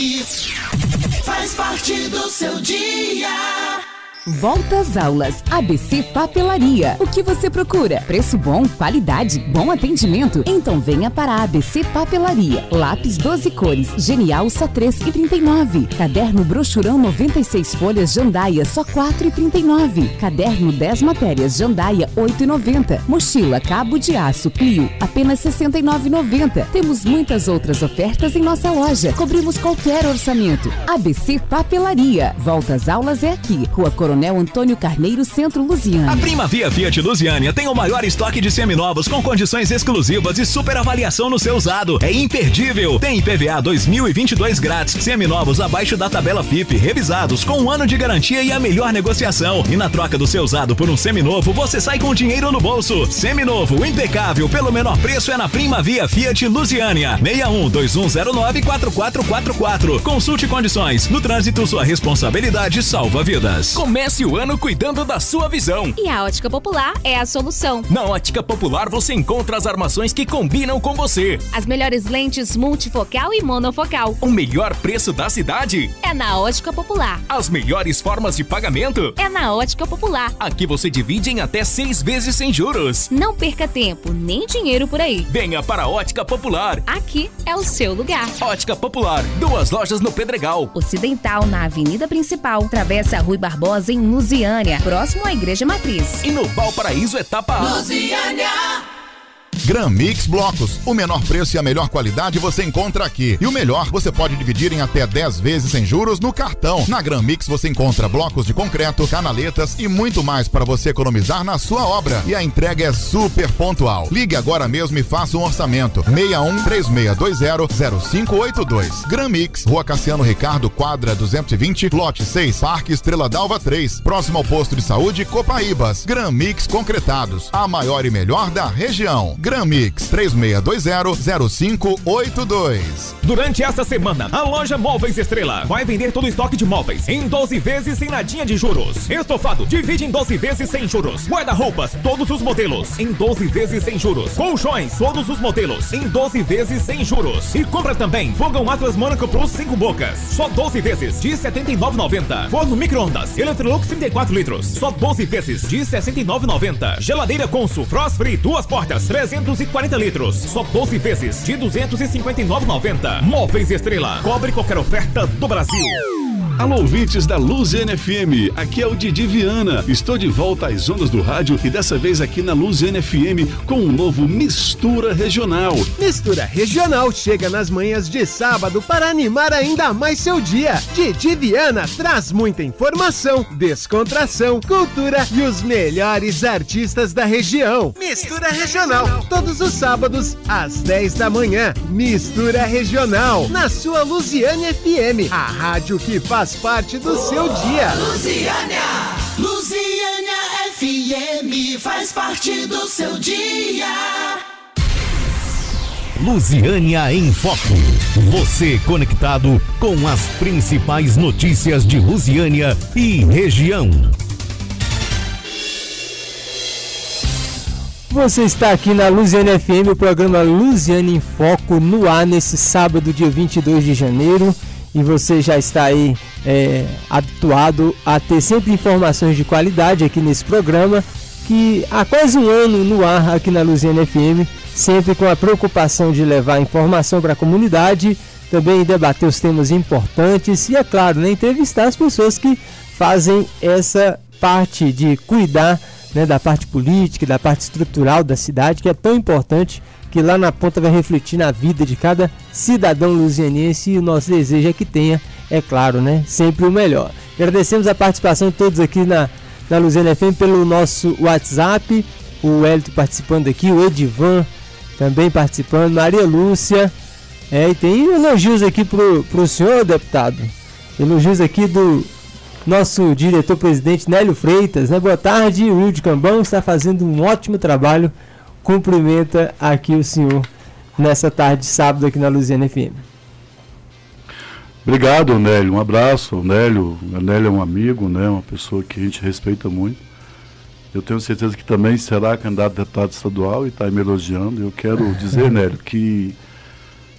[SPEAKER 1] faz parte do seu dia.
[SPEAKER 5] Volta às aulas. ABC Papelaria. O que você procura? Preço bom, qualidade, bom atendimento? Então venha para a ABC Papelaria. Lápis 12 cores, Genial só 3,39. Caderno brochurão 96 folhas Jandaia só 4,39. Caderno 10 matérias Jandaia 8,90. Mochila cabo de aço Clio apenas 69,90. Temos muitas outras ofertas em nossa loja. Cobrimos qualquer orçamento. ABC Papelaria. Volta às aulas é aqui. Rua Coronel Coronel Antônio Carneiro, Centro Lusiana.
[SPEAKER 6] A Prima Via Fiat Lusiânia tem o maior estoque de seminovos com condições exclusivas e super avaliação no seu usado. É imperdível. Tem IPVA 2022 grátis, seminovos abaixo da tabela FIP, revisados com um ano de garantia e a melhor negociação. E na troca do seu usado por um seminovo, você sai com dinheiro no bolso. Seminovo, impecável, pelo menor preço é na Prima Via Fiat Lusiânia. 61 2109 4444. Consulte condições. No trânsito, sua responsabilidade salva vidas.
[SPEAKER 7] Comece Comece o ano cuidando da sua visão.
[SPEAKER 8] E a Ótica Popular é a solução.
[SPEAKER 7] Na Ótica Popular você encontra as armações que combinam com você.
[SPEAKER 8] As melhores lentes multifocal e monofocal.
[SPEAKER 7] O melhor preço da cidade
[SPEAKER 8] é na Ótica Popular.
[SPEAKER 7] As melhores formas de pagamento
[SPEAKER 8] é na Ótica Popular.
[SPEAKER 7] Aqui você divide em até seis vezes sem juros.
[SPEAKER 8] Não perca tempo nem dinheiro por aí.
[SPEAKER 7] Venha para a Ótica Popular.
[SPEAKER 8] Aqui é o seu lugar.
[SPEAKER 7] Ótica Popular, duas lojas no Pedregal.
[SPEAKER 8] Ocidental na Avenida Principal, Travessa Rui Barbosa em em Lusiânia, próximo à Igreja Matriz.
[SPEAKER 7] E no Valparaíso, etapa A.
[SPEAKER 1] Lusiânia!
[SPEAKER 9] Gran Mix Blocos. O menor preço e a melhor qualidade você encontra aqui. E o melhor, você pode dividir em até 10 vezes sem juros no cartão. Na Gran Mix você encontra blocos de concreto, canaletas e muito mais para você economizar na sua obra. E a entrega é super pontual. Ligue agora mesmo e faça um orçamento. 61 3620 0582. Gran Mix, Rua Cassiano Ricardo, quadra 220, lote 6, Parque Estrela d'Alva 3, próximo ao posto de saúde Copaíbas. Gran Mix Concretados, a maior e melhor da região. Gran Mix 3620-0582.
[SPEAKER 7] Durante esta semana, a loja Móveis Estrela vai vender todo o estoque de móveis em 12 vezes sem nadinha de juros. Estofado, divide em 12 vezes sem juros. Guarda-roupas, todos os modelos, em 12 vezes sem juros. Colchões, todos os modelos, em 12 vezes sem juros. E compra também fogão Atlas Monaco Plus 5 bocas, só 12 vezes de R$ 79,90. Forno micro-ondas, Electrolux 34 litros, só 12 vezes de R$ 69,90. Geladeira Consul Frost Free, duas portas, 340 litros, só 12 vezes de R$ 259,90. Móveis Estrela, cobre qualquer oferta do Brasil.
[SPEAKER 10] Alô, ouvintes da Luziane FM, aqui é o Didi Viana. Estou de volta às ondas do rádio e dessa vez aqui na Luziane FM com um novo Mistura Regional.
[SPEAKER 11] Mistura Regional chega nas manhãs de sábado para animar ainda mais seu dia. Didi Viana traz muita informação, descontração, cultura e os melhores artistas da região. Mistura Regional, todos os sábados às 10 da manhã. Mistura Regional, na sua Luziane FM, a rádio que faz parte do seu dia.
[SPEAKER 1] Luziânia, Luziânia FM faz parte do seu dia.
[SPEAKER 2] Lusiânia em Foco. Você conectado com as principais notícias de Lusiânia e região.
[SPEAKER 3] Você está aqui na Luziane FM, o programa Luziane em Foco, no ar nesse sábado, dia 22 de janeiro. E você já está aí é, habituado a ter sempre informações de qualidade aqui nesse programa, que há quase um ano no ar aqui na Luziane FM, sempre com a preocupação de levar informação para a comunidade, também debater os temas importantes e, é claro, né, entrevistar as pessoas que fazem essa parte de cuidar né, da parte política, da parte estrutural da cidade, que é tão importante que lá na ponta vai refletir na vida de cada cidadão luzianense e o nosso desejo é que tenha, é claro, né, sempre o melhor. Agradecemos a participação de todos aqui na, na Luziana FM pelo nosso WhatsApp, o Hélito participando aqui, o Edivan também participando, Maria Lúcia, é, e tem elogios aqui pro, pro senhor, deputado, elogios aqui do nosso diretor-presidente Nélio Freitas, né? Boa tarde, Will de Cambão está fazendo um ótimo trabalho. Cumprimenta aqui o senhor nessa tarde de sábado aqui na Luziana FM.
[SPEAKER 4] Obrigado, Nélio. Um abraço. Nélio, o Nélio é um amigo, né? uma pessoa que a gente respeita muito. Eu tenho certeza que também será candidato a deputado estadual e está me elogiando. Eu quero dizer, Nélio, que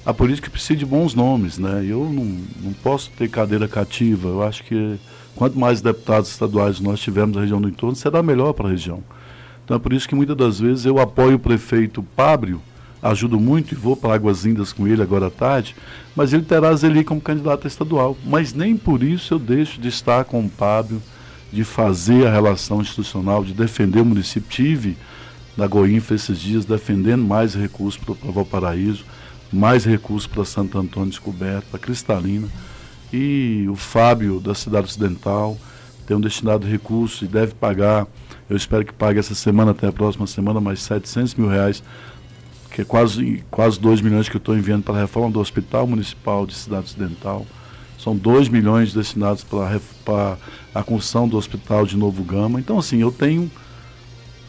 [SPEAKER 4] a política precisa de bons nomes, né? Eu não, não posso ter cadeira cativa. Eu acho que quanto mais deputados estaduais nós tivermos na região do entorno, será melhor para a região. Então é por isso que muitas das vezes eu apoio o prefeito Pábrio, ajudo muito e vou para Águas Lindas com ele agora à tarde, mas ele terá Zeli como candidato estadual. Mas nem por isso eu deixo de estar com o Pábrio, de fazer a relação institucional, de defender o município. Tive na Goinfa esses dias defendendo mais recursos para Valparaíso, mais recursos para Santo Antônio Descoberto, para Cristalina. E o Fábio, da Cidade Ocidental, tem um destinado recurso e deve pagar, eu espero que pague essa semana, até a próxima semana, mais 700 mil reais, que é quase, quase 2 milhões que eu estou enviando para a reforma do Hospital Municipal de Cidade Ocidental. São 2 milhões destinados para, a construção do Hospital de Novo Gama. Então, assim, eu tenho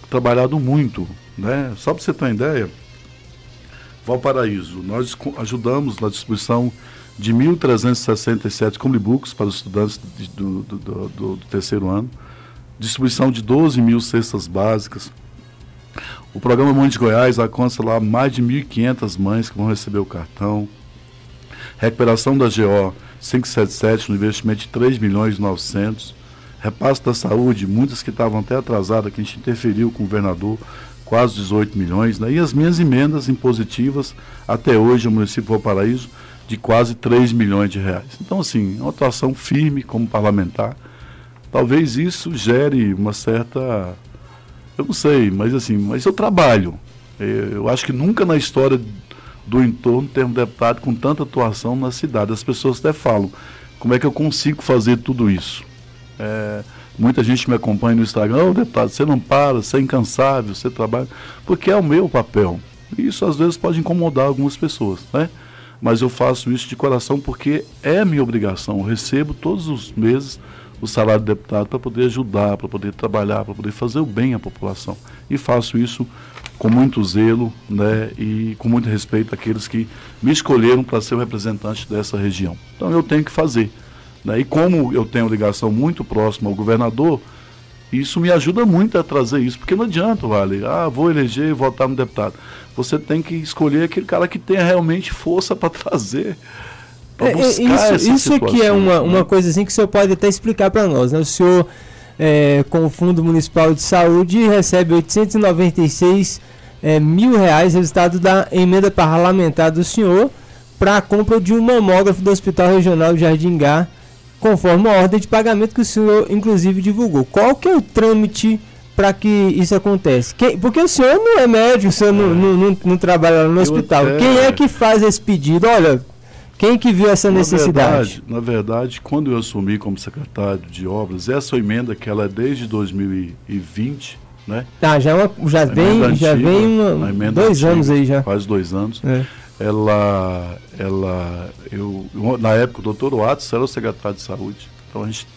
[SPEAKER 4] trabalhado muito. Né? Só para você ter uma ideia, Valparaíso, nós ajudamos na distribuição de 1.367 comebooks para os estudantes do, do, do, do, terceiro ano, distribuição de 12 mil cestas básicas. O programa Mãe de Goiás alcança lá mais de 1.500 mães que vão receber o cartão. Recuperação da GO 577 no investimento de 3 milhões e 900. Repasse da saúde, muitas que estavam até atrasadas, que a gente interferiu com o governador, quase 18 milhões. Né? E as minhas emendas impositivas, até hoje, no município de Valparaíso, de quase 3 milhões de reais. Então, assim, uma atuação firme como parlamentar. Talvez isso gere uma certa. Eu não sei, mas assim, mas eu trabalho. Eu acho que nunca na história do entorno tem um deputado com tanta atuação na cidade. As pessoas até falam, como é que eu consigo fazer tudo isso? É, muita gente me acompanha no Instagram, oh, deputado, você não para, você é incansável, você trabalha, porque é o meu papel. Isso às vezes pode incomodar algumas pessoas, né? Mas eu faço isso de coração porque é minha obrigação. Eu recebo todos os meses o salário do deputado para poder ajudar, para poder trabalhar, para poder fazer o bem à população. E faço isso com muito zelo né, e com muito respeito àqueles que me escolheram para ser o representante dessa região. Então eu tenho que fazer. Né? E como eu tenho ligação muito próxima ao governador, isso me ajuda muito a trazer isso, porque não adianta, vale, ah, vou eleger e votar no deputado. Você tem que escolher aquele cara que tenha realmente força para trazer.
[SPEAKER 3] Pra é, isso isso aqui é uma, uma coisa assim que o senhor pode até explicar para nós. Né? O senhor, é, com o Fundo Municipal de Saúde, recebe 896 é, mil reais, resultado da emenda parlamentar do senhor, para a compra de um mamógrafo do Hospital Regional de Jardim Gá conforme a ordem de pagamento que o senhor, inclusive, divulgou. Qual que é o trâmite para que isso aconteça? Quem, porque o senhor não é médico, o senhor não, não, não, não trabalha no hospital. Quem é que faz esse pedido? Olha, quem que viu essa na necessidade?
[SPEAKER 4] Verdade, na verdade, quando eu assumi como secretário de obras, essa emenda que ela é desde 2020, né?
[SPEAKER 3] Tá, já, é uma, já vem, antiga, já vem uma, dois antiga, anos aí já.
[SPEAKER 4] Faz dois anos. É ela, ela eu, na época o doutor Watts era o secretário de saúde, então a gente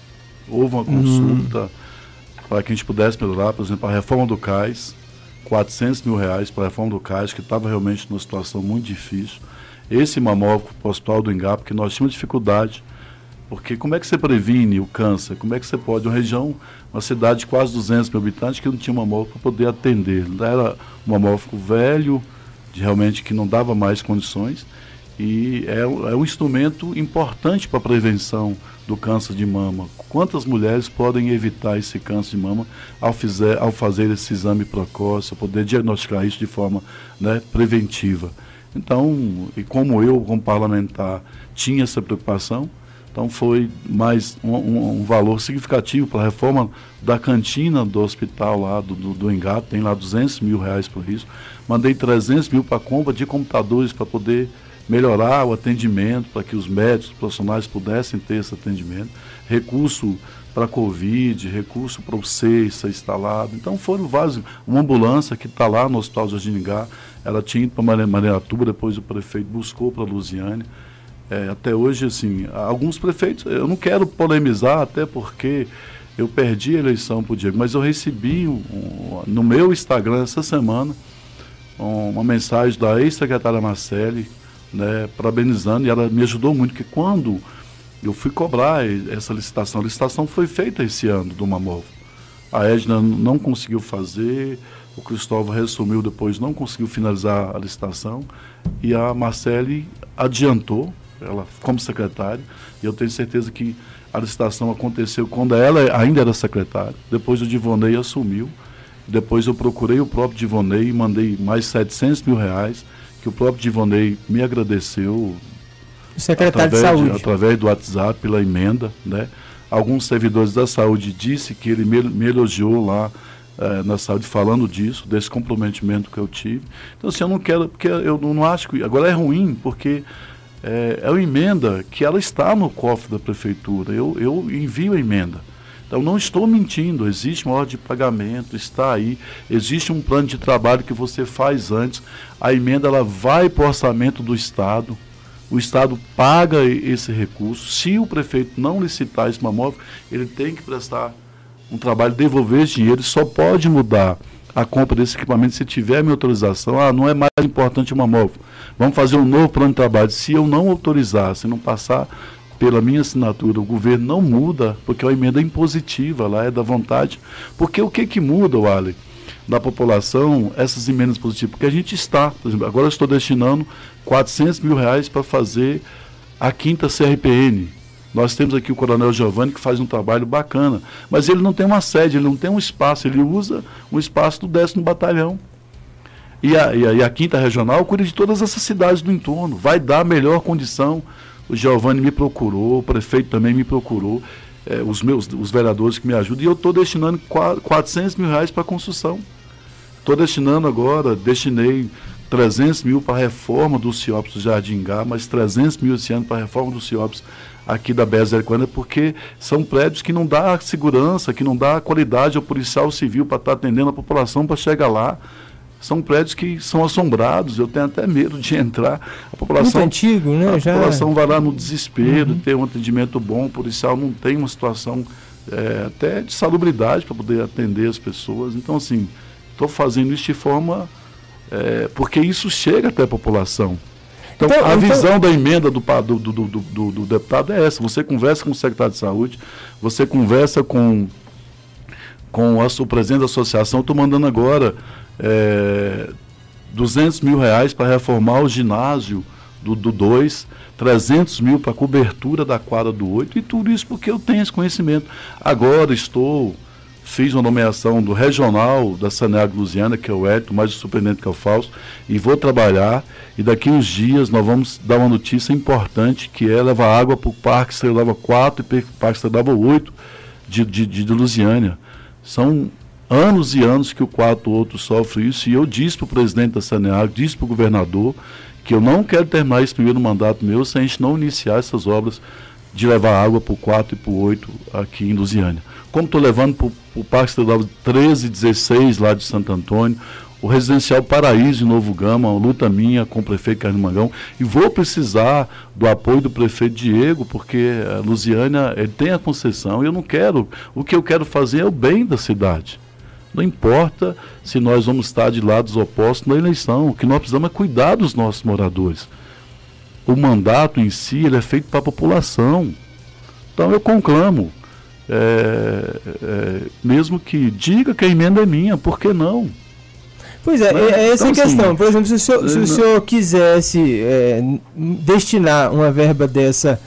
[SPEAKER 4] houve uma consulta hum. para que a gente pudesse melhorar, por exemplo, a reforma do CAIS, 400 mil reais para a reforma do CAIS, que estava realmente numa situação muito difícil. Esse mamógrafo postal do Engap, porque nós tínhamos dificuldade, porque como é que você previne o câncer? Como é que você pode, uma região, uma cidade de quase 200 mil habitantes que não tinha mamógrafo para poder atender. Era um mamógrafo velho, de realmente que não dava mais condições e é, é um instrumento importante para a prevenção do câncer de mama. Quantas mulheres podem evitar esse câncer de mama ao, fizer, ao fazer esse exame precoce, poder diagnosticar isso de forma né, preventiva? Então, e como eu, como parlamentar, tinha essa preocupação, então foi mais um, um, um valor significativo para a reforma da cantina do hospital lá do, do, do Engato, tem lá 200 mil reais por isso. Mandei 300 mil para compra de computadores para poder melhorar o atendimento, para que os médicos, os profissionais pudessem ter esse atendimento. Recurso para Covid, recurso para o SEI ser instalado. Então foram vários. Uma ambulância que está lá no Hospital Jardiningá, ela tinha ido para Maneiratuba, depois o prefeito buscou para Lusiane. É, até hoje, assim, alguns prefeitos, eu não quero polemizar, até porque eu perdi a eleição para o Diego, mas eu recebi um, um, no meu Instagram essa semana um, uma mensagem da ex-secretária Marcele, né, parabenizando, e ela me ajudou muito, que quando eu fui cobrar essa licitação, a licitação foi feita esse ano do Mamov. A Edna não conseguiu fazer, o Cristóvão resumiu depois, não conseguiu finalizar a licitação, e a Marcele adiantou, ela como secretária, e eu tenho certeza que a licitação aconteceu quando ela ainda era secretária, depois o Divonei assumiu, depois eu procurei o próprio Divonei e mandei mais 700 mil reais, que o próprio Divonei me agradeceu.
[SPEAKER 3] O secretário
[SPEAKER 4] através,
[SPEAKER 3] de saúde.
[SPEAKER 4] através do WhatsApp, pela emenda, né? Alguns servidores da saúde disse que ele me, me elogiou lá eh, na saúde falando disso, desse comprometimento que eu tive. Então, assim, eu não quero, porque eu não acho que. Agora é ruim, porque é, é uma emenda que ela está no cofre da prefeitura. Eu, eu envio a emenda. Então não estou mentindo, existe uma ordem de pagamento, está aí, existe um plano de trabalho que você faz antes, a emenda ela vai para o orçamento do Estado, o Estado paga esse recurso, se o prefeito não licitar esse mamóvel, ele tem que prestar um trabalho, devolver esse dinheiro, só pode mudar a compra desse equipamento se tiver minha autorização, ah, não é mais importante o mamóvel. Vamos fazer um novo plano de trabalho. Se eu não autorizar, se não passar pela minha assinatura, o governo não muda, porque é uma emenda impositiva, lá é da vontade. Porque o que que muda, Wally, da população, essas emendas positivas? Porque a gente está, por exemplo, agora eu estou destinando 400 mil reais para fazer a quinta CRPN, nós temos aqui o Coronel Giovanni que faz um trabalho bacana, mas ele não tem uma sede, ele não tem um espaço, ele usa um espaço do décimo batalhão. E a, e a, e a quinta regional cuida de todas essas cidades do entorno, vai dar melhor condição. O Giovanni me procurou, o prefeito também me procurou, é, os meus os vereadores que me ajudam, e eu estou destinando 400 mil reais para construção. Estou destinando agora, destinei 300 mil para a reforma do CIOPS do Jardim Gá, mas 300 mil esse ano para a reforma do CIOPS aqui da BR-040, porque são prédios que não dá segurança, que não dá qualidade ao policial civil para estar tá atendendo a população para chegar lá. São prédios que são assombrados, eu tenho até medo de entrar. A população,
[SPEAKER 3] Muito antigo, né?
[SPEAKER 4] A
[SPEAKER 3] Já...
[SPEAKER 4] população vai lá no desespero, uhum. ter um atendimento bom, o policial não tem uma situação é, até de salubridade para poder atender as pessoas. Então, assim, estou fazendo isso de forma. É, porque isso chega até a população. Então, então a então... visão da emenda do, do, do, do, do deputado é essa. Você conversa com o secretário de saúde, você conversa com, com a, o presidente da associação. Estou mandando agora é, 200 mil reais para reformar o ginásio do 2, 300 mil para cobertura da quadra do 8, e tudo isso porque eu tenho esse conhecimento. Agora estou fiz uma nomeação do regional da Saneago Lusiana, que é o Hélio, mais o superintendente que é o Fausto, e vou trabalhar. E daqui uns dias nós vamos dar uma notícia importante, que é levar água para o Parque Estrelava 4 e Parque Estrelava 8 de, de, de, de Lusiânia. São anos e anos que o quatro outro sofre isso, e eu disse para o presidente da Saneago, disse para o governador, que eu não quero terminar esse primeiro mandato meu sem a gente não iniciar essas obras de levar água para o 4 e para o 8 aqui em Lusiânia como estou levando para o Parque Estadual 13 e 16 lá de Santo Antônio, o Residencial Paraíso em Novo Gama, uma luta minha com o prefeito Carlos Mangão, e vou precisar do apoio do prefeito Diego, porque a Lusiânia ele tem a concessão e eu não quero, o que eu quero fazer é o bem da cidade. Não importa se nós vamos estar de lados opostos na eleição, o que nós precisamos é cuidar dos nossos moradores. O mandato em si ele é feito para a população. Então eu conclamo, é, é, mesmo que diga que a emenda é minha, por que não?
[SPEAKER 3] Pois é, é, é essa então, a questão. Assim, Por exemplo, se o senhor, se o senhor quisesse é, destinar uma verba dessa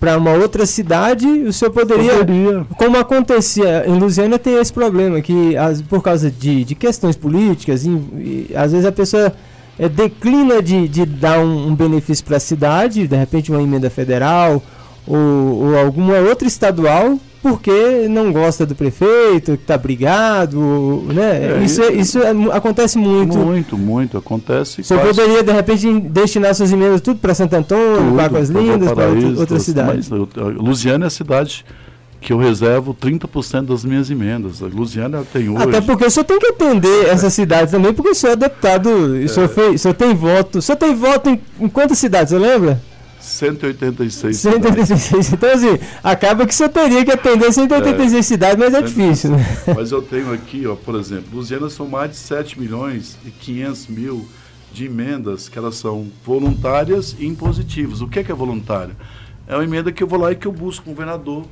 [SPEAKER 3] para uma outra cidade, o senhor poderia, poderia, Como acontecia em Lusiana, tem esse problema, que as, por causa de, de questões políticas, e, e, às vezes a pessoa é, declina de, de dar um, um benefício para a cidade, de repente uma emenda federal ou, ou alguma outra estadual, porque não gosta do prefeito, que está brigado, né? É, isso, isso, é, isso acontece muito.
[SPEAKER 4] Muito, muito, acontece.
[SPEAKER 3] Você quase... poderia, de repente, destinar suas emendas tudo para Santo Antônio, para Águas Lindas, para outra, outra cidade.
[SPEAKER 4] Lusiana é a cidade que eu reservo 30% das minhas emendas. A Lusiana tem hoje...
[SPEAKER 3] Até porque o senhor tem que atender essa cidade também, porque o senhor é deputado, é. o, senhor fez, o senhor tem voto. O senhor tem voto em, em quantas cidades, você lembra?
[SPEAKER 4] 186
[SPEAKER 3] 186. Então, assim, acaba que você teria que atender 186 é, cidades, mas é difícil, né?
[SPEAKER 4] Mas eu tenho aqui, ó, por exemplo, Luziana são mais de 7 milhões e 500 mil de emendas que elas são voluntárias e impositivas. O que é, que é voluntária? É uma emenda que eu vou lá e que eu busco com o governador.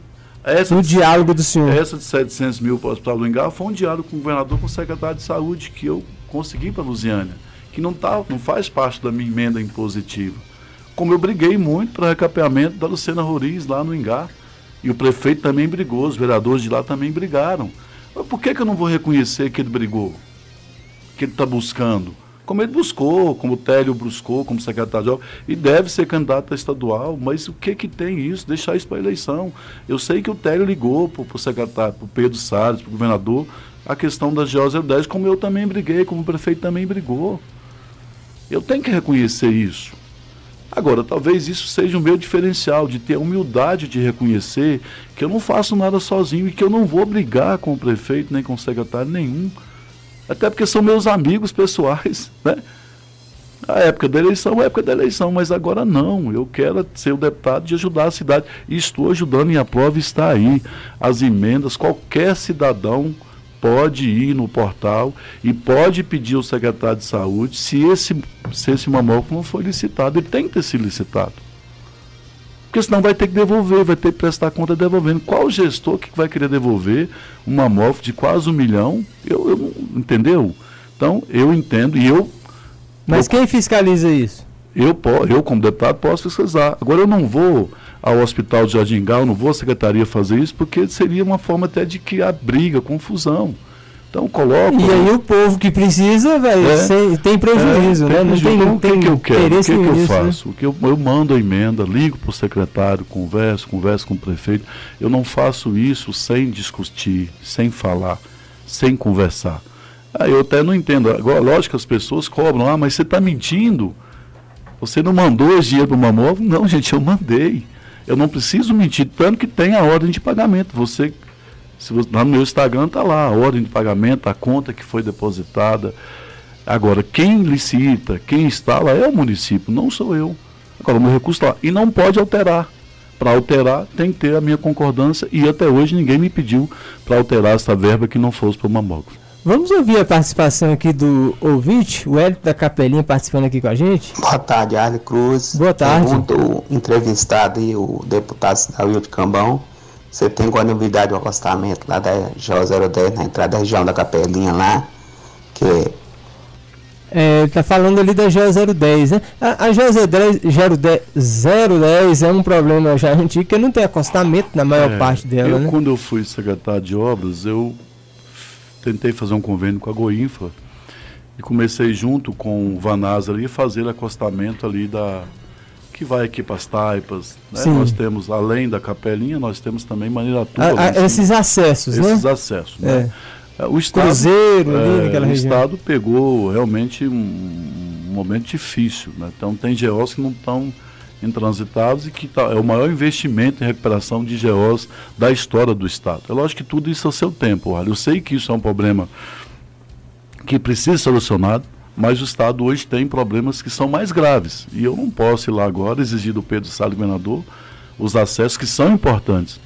[SPEAKER 3] Essa o de, diálogo do senhor.
[SPEAKER 4] Essa de 700 mil para o Hospital do Engar foi um diálogo com o governador, com o secretário de saúde, que eu consegui para a Luziana, que não, tá, não faz parte da minha emenda impositiva como eu briguei muito para recapeamento da Luciana Roriz lá no Engar. E o prefeito também brigou, os vereadores de lá também brigaram. Mas por que, que eu não vou reconhecer que ele brigou? Que ele está buscando? Como ele buscou, como o Télio buscou, como secretário de obras, e deve ser candidato a estadual, mas o que que tem isso? Deixar isso para eleição. Eu sei que o Télio ligou para o secretário, para o Pedro Salles, para o governador, a questão da GO 010, como eu também briguei, como o prefeito também brigou. Eu tenho que reconhecer isso. Agora, talvez isso seja o meu diferencial, de ter a humildade de reconhecer que eu não faço nada sozinho e que eu não vou brigar com o prefeito nem com o secretário nenhum. Até porque são meus amigos pessoais, né? A época da eleição é época da eleição, mas agora não. Eu quero ser o deputado de ajudar a cidade. E estou ajudando e a prova está aí. As emendas, qualquer cidadão pode ir no portal e pode pedir ao secretário de saúde se esse, se esse mamógrafo não foi licitado. Ele tem que ter sido licitado. Porque senão vai ter que devolver, vai ter que prestar conta devolvendo. Qual gestor que vai querer devolver um mamógrafo de quase um milhão? Eu, eu entendeu? Então, eu entendo e eu.
[SPEAKER 3] Mas eu, quem fiscaliza isso?
[SPEAKER 4] Eu, eu, como deputado, posso fiscalizar. Agora, eu não vou ao Hospital de Jardim Gal, não vou à secretaria fazer isso, porque seria uma forma até de criar briga, confusão. Então coloco.
[SPEAKER 3] E aí o povo que precisa, velho, é, tem prejuízo, é, né?
[SPEAKER 4] Tem não tem, então, o que, que eu quero? O que, que eu né? faço? Né? O que eu, eu mando a emenda, ligo para o secretário, converso, converso com o prefeito. Eu não faço isso sem discutir, sem falar, sem conversar. Aí eu até não entendo. Agora, lógico que as pessoas cobram, ah, mas você está mentindo. Você não mandou esse dinheiro para o Mamóvel? Não, gente, eu mandei. Eu não preciso mentir, tanto que tem a ordem de pagamento. Você, se você no meu Instagram está lá, a ordem de pagamento, a conta que foi depositada. Agora, quem licita, quem instala é o município, não sou eu. Agora, o meu recurso está lá. E não pode alterar. Para alterar, tem que ter a minha concordância e até hoje ninguém me pediu para alterar essa verba que não fosse para o mamógrafo.
[SPEAKER 3] Vamos ouvir a participação aqui do ouvinte, o Hélio da Capelinha participando aqui com a gente.
[SPEAKER 12] Boa tarde, Arley Cruz.
[SPEAKER 3] Boa tarde.
[SPEAKER 12] Pergunta o entrevistado e o deputado Cidadão de Cambão. Você tem alguma novidade do acostamento lá da GO010, na entrada da região da Capelinha lá, que
[SPEAKER 3] é, tá falando ali da GO010, né? A, a GO010 é um problema já antigo, que não tem acostamento na maior
[SPEAKER 4] É,
[SPEAKER 3] parte dela,
[SPEAKER 4] eu,
[SPEAKER 3] né?
[SPEAKER 4] quando eu fui secretário de obras, eu tentei fazer um convênio com a Goinfa e comecei junto com o Vanasa ali a fazer acostamento ali da que vai aqui para as taipas. Né? Nós temos, além da capelinha, nós temos também Maniratuba.
[SPEAKER 3] A- a-
[SPEAKER 4] lá em cima.
[SPEAKER 3] esses acessos, né?
[SPEAKER 4] Esses acessos, né? É, O Estado,
[SPEAKER 3] Cruzeiro naquela
[SPEAKER 4] o. Estado pegou realmente um, um momento difícil. Né? Então tem GOs que não estão intransitados e que tá, é o maior investimento em recuperação de GOs da história do Estado. É lógico que tudo isso é o seu tempo. Olha, eu sei que isso é um problema que precisa ser solucionado, mas o Estado hoje tem problemas que são mais graves. E eu não posso ir lá agora exigir do Pedro Salles, governador, os acessos que são importantes.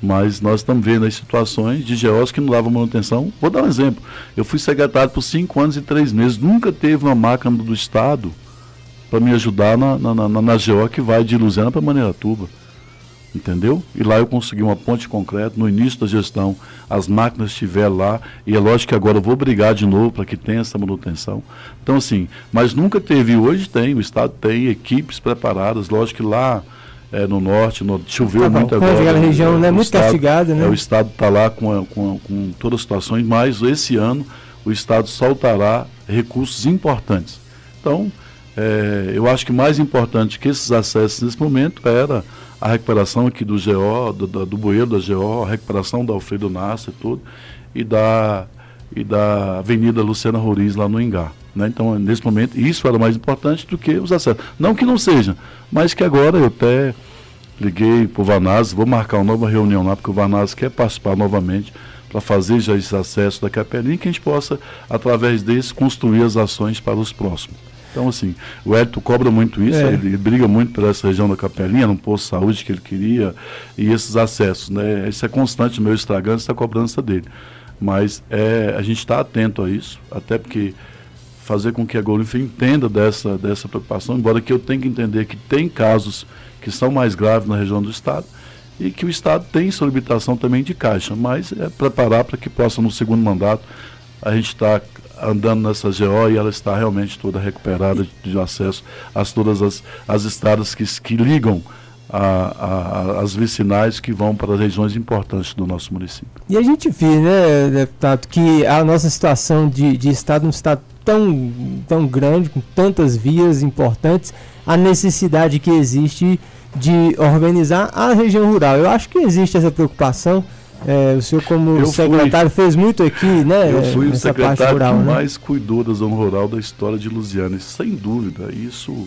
[SPEAKER 4] Mas nós estamos vendo as situações de GOs que não davam manutenção. Vou dar um exemplo. Eu fui secretário por cinco anos e três meses. Nunca teve uma máquina do Estado para me ajudar na, na, na, na GO que vai de Luziana para Maneiratuba. Entendeu? E lá eu consegui uma ponte concreta. No início da gestão, as máquinas estiveram lá. E é lógico que agora eu vou brigar de novo para que tenha essa manutenção. Então, assim, mas nunca teve. Hoje tem, o Estado tem equipes preparadas. Lógico que lá é, no norte, no, choveu
[SPEAKER 3] Tá bom,
[SPEAKER 4] muito agora.
[SPEAKER 3] aquela região, né,
[SPEAKER 4] o
[SPEAKER 3] muito castigada, né?
[SPEAKER 4] É, o Estado está lá com, a- com, a- com todas as situações, mas esse ano o Estado soltará recursos importantes. Então, é, eu acho que mais importante que esses acessos nesse momento era a recuperação aqui do GO, do, do, do bueiro da GO, a recuperação da Alfredo Nasser e tudo, e da, e da Avenida Luciana Roriz lá no Engar. Né? Então, nesse momento, isso era mais importante do que os acessos. Não que não seja, mas que agora eu até liguei para o Vanaz, vou marcar uma nova reunião lá, porque o Vanaz quer participar novamente para fazer já esse acesso da Capelinha, que a gente possa, através desse, construir as ações para os próximos. Então, assim, o Hélito cobra muito isso,
[SPEAKER 3] É.
[SPEAKER 4] ele briga muito por essa região da Capelinha, no posto de saúde que ele queria, e esses acessos, né? Isso é constante no meu Instagram, essa cobrança dele. Mas é, a gente está atento a isso, até porque fazer com que a Golinfa entenda dessa, dessa preocupação, embora que eu tenha que entender que tem casos que são mais graves na região do Estado e que o Estado tem solicitação também de caixa, mas é preparar para que possa, no segundo mandato, a gente estar andando nessa GO e ela está realmente toda recuperada de, de acesso a todas as, as estradas que, que ligam a- a- as vicinais que vão para as regiões importantes do nosso município.
[SPEAKER 3] E a gente vê, né, deputado, que a nossa situação de, de Estado, um Estado tão, tão grande, com tantas vias importantes, a necessidade que existe de organizar a região rural. Eu acho que existe essa preocupação. É, o senhor, como
[SPEAKER 4] Eu fui-
[SPEAKER 3] secretário, fez muito aqui, né?
[SPEAKER 4] Eu fui o secretário
[SPEAKER 3] rural,
[SPEAKER 4] que
[SPEAKER 3] né?
[SPEAKER 4] mais cuidou da zona rural da história de Lusiana. E, sem dúvida, isso,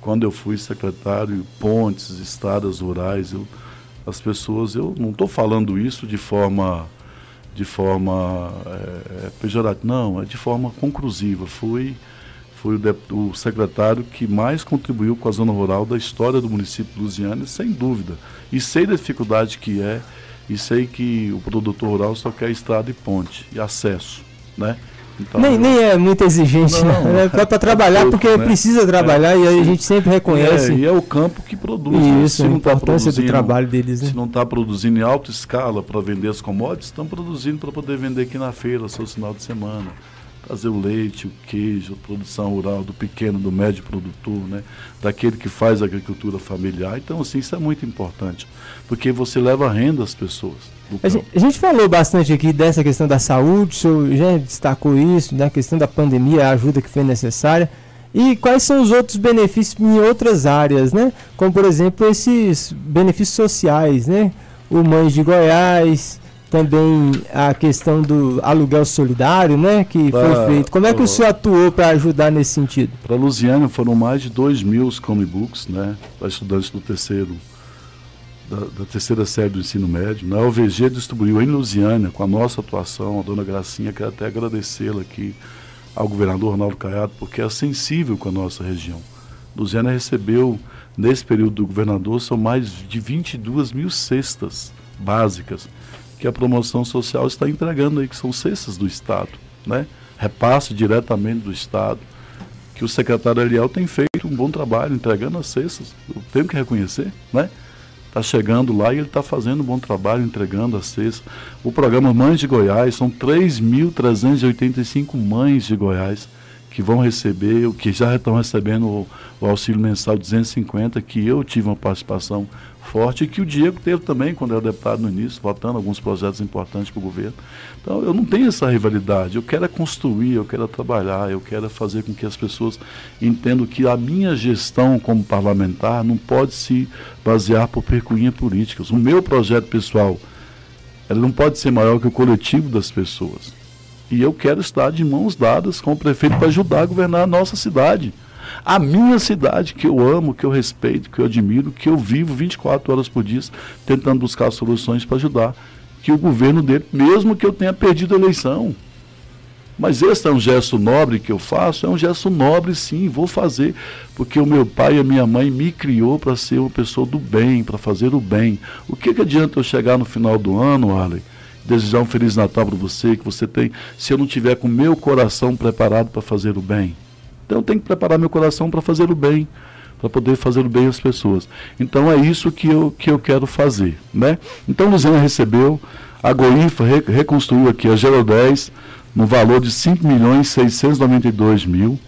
[SPEAKER 4] quando eu fui secretário, pontes, estradas rurais, eu, as pessoas, eu não estou falando isso de forma de forma é, pejorativa, não, é de forma conclusiva. Fui, fui o, dep- o secretário que mais contribuiu com a zona rural da história do município de Lusiana, sem dúvida. E sei da dificuldade que é, e sei que o produtor rural só quer estrada e ponte, e acesso, né? Então,
[SPEAKER 3] Nem, nem é muito exigente,
[SPEAKER 4] Não,
[SPEAKER 3] né? É para trabalhar,
[SPEAKER 4] pouco,
[SPEAKER 3] porque
[SPEAKER 4] né?
[SPEAKER 3] precisa trabalhar
[SPEAKER 4] É,
[SPEAKER 3] e a gente sempre reconhece.
[SPEAKER 4] É, e é o campo que produz.
[SPEAKER 3] E
[SPEAKER 4] né?
[SPEAKER 3] isso, a
[SPEAKER 4] tá
[SPEAKER 3] importância do
[SPEAKER 4] produzindo-
[SPEAKER 3] trabalho deles, né?
[SPEAKER 4] Se não está produzindo em alta escala para vender as commodities, estão produzindo para poder vender aqui na feira, seu final de semana. Trazer o leite, o queijo, a produção rural do pequeno, do médio produtor, né? daquele que faz agricultura familiar. Então, assim, isso é muito importante, porque você leva renda às pessoas.
[SPEAKER 3] A gente, a gente falou bastante aqui dessa questão da saúde, o senhor já destacou isso, da questão da pandemia, a ajuda que foi necessária. E quais são os outros benefícios em outras áreas, né? Como, por exemplo, esses benefícios sociais, né? O Mães de Goiás, também a questão do aluguel solidário, né, que
[SPEAKER 4] Pra-
[SPEAKER 3] foi feito. Como é que o senhor atuou para ajudar nesse sentido?
[SPEAKER 4] Para Lusiana foram mais de 2 mil Chromebooks, né, para estudantes do terceiro, da, da terceira série do ensino médio. né. A OVG distribuiu em Lusiana, com a nossa atuação, a dona Gracinha, quero até agradecê-la aqui ao governador Ronaldo Caiado, porque é sensível com a nossa região. Lusiana recebeu, nesse período do governador, são mais de 22 mil cestas básicas que a promoção social está entregando aí, que são cestas do Estado, né? Repasse diretamente do Estado, que o secretário Eliel tem feito um bom trabalho entregando as cestas. Eu tenho que reconhecer, né? Está chegando lá e ele está fazendo um bom trabalho entregando as cestas. O programa Mães de Goiás, são 3.385 mães de Goiás que vão receber, que já estão recebendo o, o auxílio mensal de 250, que eu tive uma participação forte e que o Diego teve também quando era deputado no início, votando alguns projetos importantes para o governo. Então eu não tenho essa rivalidade, eu quero é construir, eu quero é trabalhar, eu quero é fazer com que as pessoas entendam que a minha gestão como parlamentar não pode se basear por percunhas políticas. O meu projeto pessoal, ele não pode ser maior que o coletivo das pessoas. E eu quero estar de mãos dadas com o prefeito para ajudar a governar a nossa cidade. A minha cidade, que eu amo, que eu respeito, que eu admiro, que eu vivo 24 horas por dia tentando buscar soluções para ajudar que o governo dele, mesmo que eu tenha perdido a eleição. Mas esse é um gesto nobre que eu faço, é um gesto nobre sim, vou fazer, porque o meu pai e a minha mãe me criou para ser uma pessoa do bem, para fazer o bem. O que, que adianta eu chegar no final do ano, Arley, desejar um Feliz Natal para você, que você tem, se eu não tiver com o meu coração preparado para fazer o bem? Então eu tenho que preparar meu coração para fazer o bem, para poder fazer o bem às pessoas. Então é isso que eu, que eu quero fazer. Né? Então Luziana recebeu, a Goinfa re, reconstruiu aqui a 010 no valor de 5 milhões 692 mil,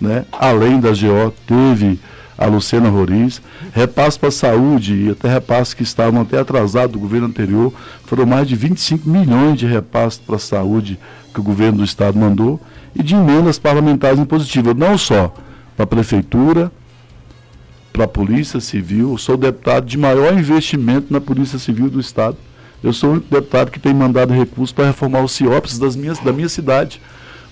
[SPEAKER 4] né? além da GO, teve a Luciana Roriz, repasse para a saúde e até repasses que estavam até atrasados do governo anterior, foram mais de 25 milhões de repasses para a saúde que o governo do estado mandou, e de emendas parlamentares impositivas, não só para a prefeitura, para a Polícia Civil, eu sou o deputado de maior investimento na Polícia Civil do Estado. Eu sou o único deputado que tem mandado recursos para reformar os CIOPs das minhas, da minha cidade.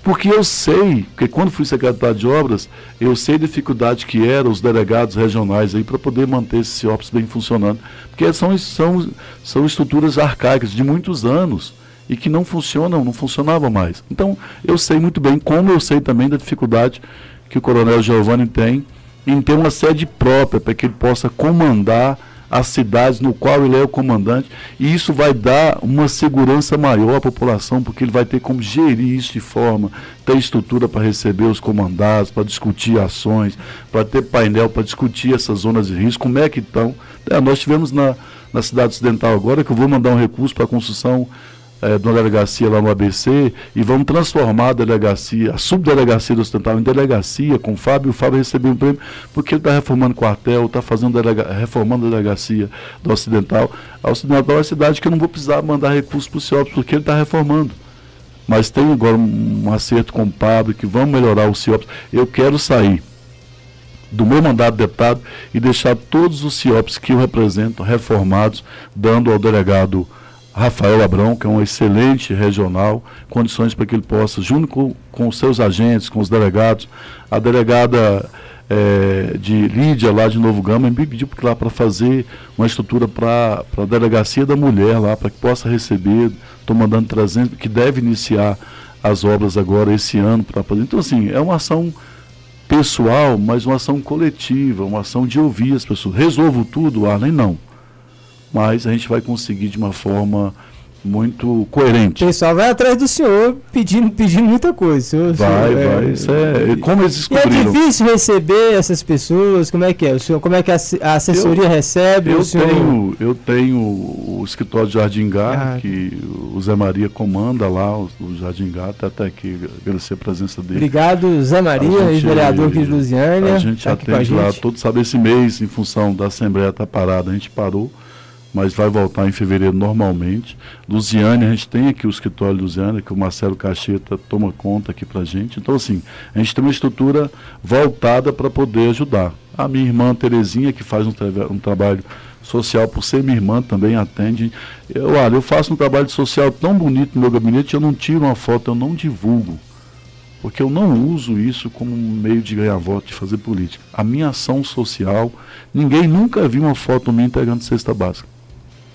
[SPEAKER 4] Porque eu sei, porque quando fui secretário de obras, eu sei a dificuldade que eram os delegados regionais aí para poder manter esses CIOPs bem funcionando. Porque são, são, são estruturas arcaicas de muitos anos e que não funcionam, não funcionavam mais. Então, eu sei muito bem, como eu sei também da dificuldade que o Coronel Giovanni tem em ter uma sede própria para que ele possa comandar as cidades no qual ele é o comandante, e isso vai dar uma segurança maior à população, porque ele vai ter como gerir isso de forma, ter estrutura para receber os comandados, para discutir ações, para ter painel para discutir essas zonas de risco, como é que estão. É, nós tivemos na, na cidade ocidental agora que eu vou mandar um recurso para a construção é, de uma delegacia lá no ABC e vamos transformar a delegacia, a subdelegacia do Ocidental em delegacia com o Fábio. O Fábio recebeu um prêmio porque ele está reformando quartel, está fazendo delega, reformando a delegacia do Ocidental. A Ocidental é uma cidade que eu não vou precisar mandar recursos para o CIOPS porque ele está reformando. Mas tem agora um, um acerto com o Pablo que vamos melhorar o CIOPS. Eu quero sair do meu mandato de deputado e deixar todos os CIOPs que eu represento reformados, dando ao delegado Rafael Abrão, que é um excelente regional, condições para que ele possa, junto com, com os seus agentes, com os delegados, a delegada é, de Lídia, lá de Novo Gama, me pediu lá para fazer uma estrutura para a delegacia da mulher lá, para que possa receber, estou mandando 300, que deve iniciar as obras agora esse ano fazer. Então, assim, é uma ação pessoal, mas uma ação coletiva, uma ação de ouvir as pessoas. Resolvo tudo, Arlen? Não mas a gente vai conseguir de uma forma muito coerente.
[SPEAKER 3] O pessoal vai atrás do senhor pedindo, pedindo muita coisa. Senhor,
[SPEAKER 4] vai,
[SPEAKER 3] senhor,
[SPEAKER 4] vai.
[SPEAKER 3] É,
[SPEAKER 4] isso é, como eles descobriram.
[SPEAKER 3] E é difícil receber essas pessoas? Como é que é? O senhor, como é que a, a assessoria
[SPEAKER 4] eu,
[SPEAKER 3] recebe?
[SPEAKER 4] Eu,
[SPEAKER 3] o senhor...
[SPEAKER 4] tenho, eu tenho o escritório de Jardim Gar, ah, que o Zé Maria comanda lá, o, o Jardim Gar, até, até aqui agradecer a presença dele.
[SPEAKER 3] Obrigado, Zé Maria, ex-vereador aqui de Lusiânia.
[SPEAKER 4] A gente tá atende lá todo, sabe, esse mês, em função da Assembleia estar tá parada, a gente parou mas vai voltar em fevereiro normalmente. Lusiane, a gente tem aqui o escritório de que o Marcelo Cacheta toma conta aqui para gente. Então, assim, a gente tem uma estrutura voltada para poder ajudar. A minha irmã Terezinha, que faz um, tra um trabalho social, por ser minha irmã, também atende. Eu, olha, eu faço um trabalho social tão bonito no meu gabinete, eu não tiro uma foto, eu não divulgo. Porque eu não uso isso como meio de ganhar voto, de fazer política. A minha ação social, ninguém nunca viu uma foto minha entregando cesta básica.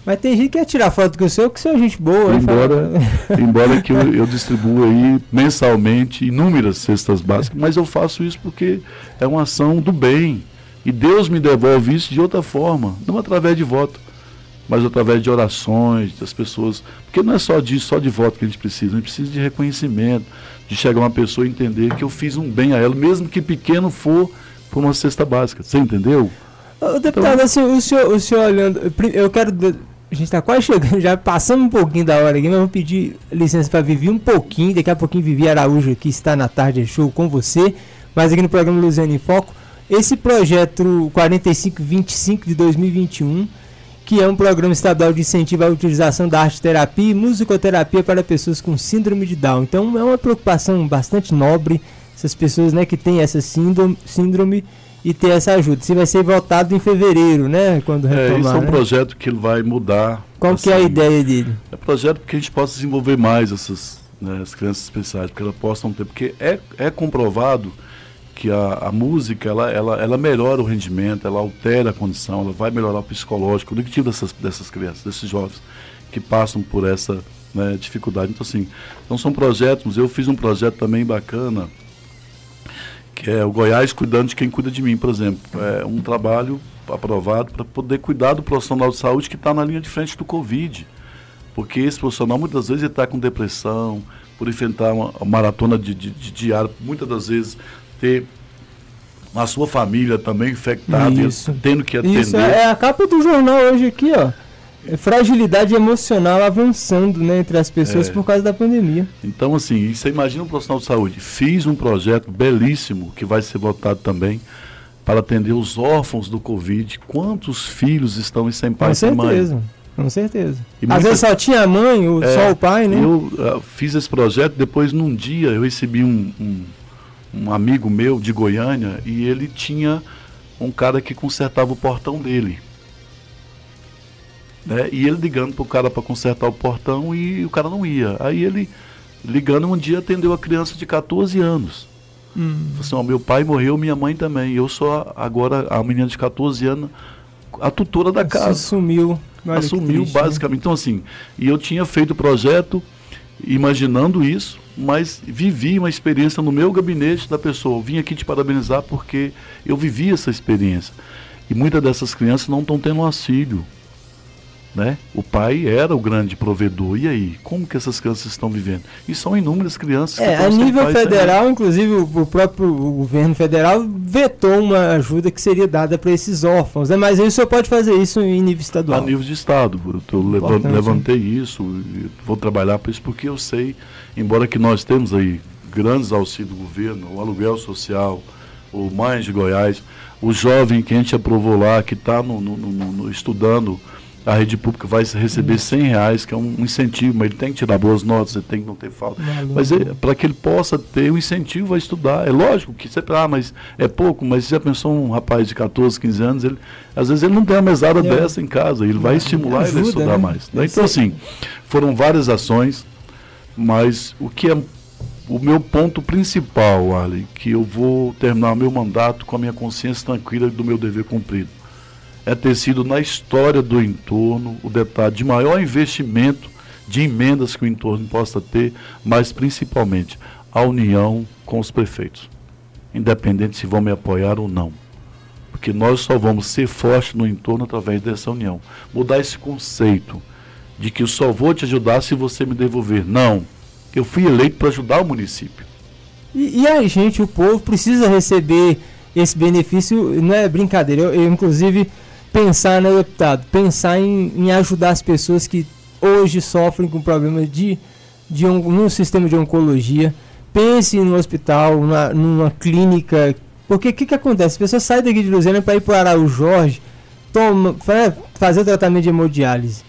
[SPEAKER 3] Mas tem gente que quer tirar foto com o seu, que você é gente boa.
[SPEAKER 4] Embora, embora que eu, eu distribua aí mensalmente inúmeras cestas básicas, mas eu faço isso porque é uma ação do bem. E Deus me devolve isso de outra forma, não através de voto, mas através de orações das pessoas. Porque não é só de, só de voto que a gente precisa, a gente precisa de reconhecimento, de chegar uma pessoa e entender que eu fiz um bem a ela, mesmo que pequeno for, por uma cesta básica. Você entendeu?
[SPEAKER 3] Ô, deputado, então, assim, o senhor, o senhor olhando. Eu quero a gente está quase chegando, já passando um pouquinho da hora aqui, mas vou pedir licença para Vivi um pouquinho. Daqui a pouquinho Vivi Araújo aqui está na tarde show com você. Mas aqui no programa Luziano em Foco, esse projeto 4525 de 2021, que é um programa estadual de incentivo à utilização da arte terapia e musicoterapia para pessoas com síndrome de Down. Então é uma preocupação bastante nobre essas pessoas né, que têm essa síndrome, síndrome e ter essa ajuda. Se vai ser votado em fevereiro, né? Quando
[SPEAKER 4] retomar,
[SPEAKER 3] é,
[SPEAKER 4] isso é um
[SPEAKER 3] né?
[SPEAKER 4] projeto que vai mudar.
[SPEAKER 3] Qual assim, que é a assim, ideia dele?
[SPEAKER 4] É um projeto que a gente possa desenvolver mais essas né, as crianças especiais, porque elas possam ter, porque é, é comprovado que a, a música ela, ela, ela melhora o rendimento, ela altera a condição, ela vai melhorar o psicológico, o cognitivo dessas, dessas crianças, desses jovens que passam por essa né, dificuldade. Então, assim, então são projetos, eu fiz um projeto também bacana que é o Goiás cuidando de quem cuida de mim, por exemplo. É um trabalho aprovado para poder cuidar do profissional de saúde que está na linha de frente do Covid. Porque esse profissional muitas vezes está com depressão, por enfrentar uma, maratona de, de, de diário, muitas das vezes ter a sua família também infectada, tendo que atender. Isso
[SPEAKER 3] é a capa do jornal hoje aqui, ó. Fragilidade emocional avançando né, entre as pessoas é. por causa da pandemia.
[SPEAKER 4] Então, assim, você imagina um profissional de saúde. Fiz um projeto belíssimo que vai ser votado também para atender os órfãos do Covid. Quantos filhos estão sem pai e sem mãe?
[SPEAKER 3] Com certeza. Com certeza. E Às muita... vezes só tinha a mãe, ou é, só o pai, né?
[SPEAKER 4] Eu uh, fiz esse projeto, depois num dia eu recebi um, um, um amigo meu de Goiânia e ele tinha um cara que consertava o portão dele. Né? E ele ligando para o cara para consertar o portão e o cara não ia. Aí ele, ligando um dia, atendeu a criança de 14 anos. Hum. Falou assim, meu pai morreu, minha mãe também. Eu sou agora a menina de 14 anos, a tutora da casa.
[SPEAKER 3] Assumiu.
[SPEAKER 4] Assumiu, triste, né? basicamente. Né? Então, assim, e eu tinha feito o projeto imaginando isso, mas vivi uma experiência no meu gabinete da pessoa. Eu vim aqui te parabenizar porque eu vivi essa experiência. E muitas dessas crianças não estão tendo auxílio. Né? O pai era o grande provedor. E aí, como que essas crianças estão vivendo? E são inúmeras crianças
[SPEAKER 3] é, A nível federal, também. inclusive, o, próprio governo federal vetou uma ajuda que seria dada para esses órfãos. Né? Mas aí o senhor pode fazer isso em nível estadual.
[SPEAKER 4] A nível de estado. Eu levantei isso, vou trabalhar para isso, porque eu sei, embora que nós temos aí grandes auxílios do governo, o aluguel social, o Mães de Goiás, o jovem que a gente aprovou lá, que está estudando a rede pública vai receber 100 reais, que é um incentivo, mas ele tem que tirar boas notas, ele tem que não ter falta. Mas é, para que ele possa ter um incentivo a estudar. É lógico que você ah, mas é pouco, mas você já pensou um rapaz de 14, 15 anos, ele, às vezes ele não tem uma mesada é. dessa em casa, ele vai estimular ele a estudar né? mais. Né? Então, assim, foram várias ações, mas o que é o meu ponto principal, Ali, que eu vou terminar meu mandato com a minha consciência tranquila do meu dever cumprido é ter sido na história do entorno o detalhe de maior investimento de emendas que o entorno possa ter, mas principalmente a união com os prefeitos, independente se vão me apoiar ou não. Porque nós só vamos ser fortes no entorno através dessa união. Mudar esse conceito de que eu só vou te ajudar se você me devolver. Não. Eu fui eleito para ajudar o município.
[SPEAKER 3] E, e a gente, o povo, precisa receber esse benefício, não é brincadeira. Eu, eu inclusive, pensar, né, deputado? Pensar em, em ajudar as pessoas que hoje sofrem com problemas de, de um, no sistema de oncologia. Pense no hospital, na, numa clínica. Porque o que, que acontece? As pessoas saem daqui de Luziana para ir para o Araújo Jorge, toma, fazer tratamento de hemodiálise.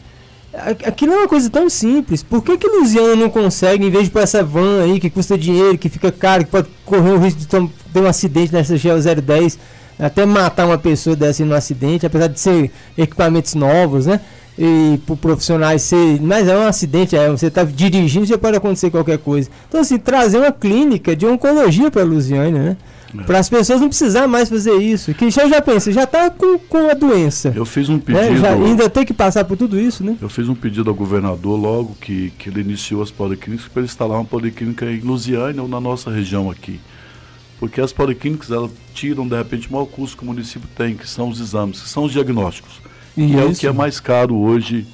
[SPEAKER 3] Aquilo é uma coisa tão simples. Por que, que Luziana não consegue, em vez de pôr essa van aí que custa dinheiro, que fica caro, que pode correr o risco de ter um acidente nessa GL 010, até matar uma pessoa dessa no acidente, apesar de ser equipamentos novos, né? E para profissionais ser. Mas é um acidente, é, você está dirigindo, já pode acontecer qualquer coisa. Então, assim, trazer uma clínica de oncologia para Lusiânia, né? É. Para as pessoas não precisar mais fazer isso. Que já, já pensa, já está com, com a doença.
[SPEAKER 4] Eu fiz um pedido.
[SPEAKER 3] Né? Já, ainda tem que passar por tudo isso, né?
[SPEAKER 4] Eu fiz um pedido ao governador logo que, que ele iniciou as policlínicas para instalar uma policlínica em Lusiânia ou na nossa região aqui. Porque as policlínicas elas tiram de repente o maior custo que o município tem, que são os exames, que são os diagnósticos. E é o que é mais caro hoje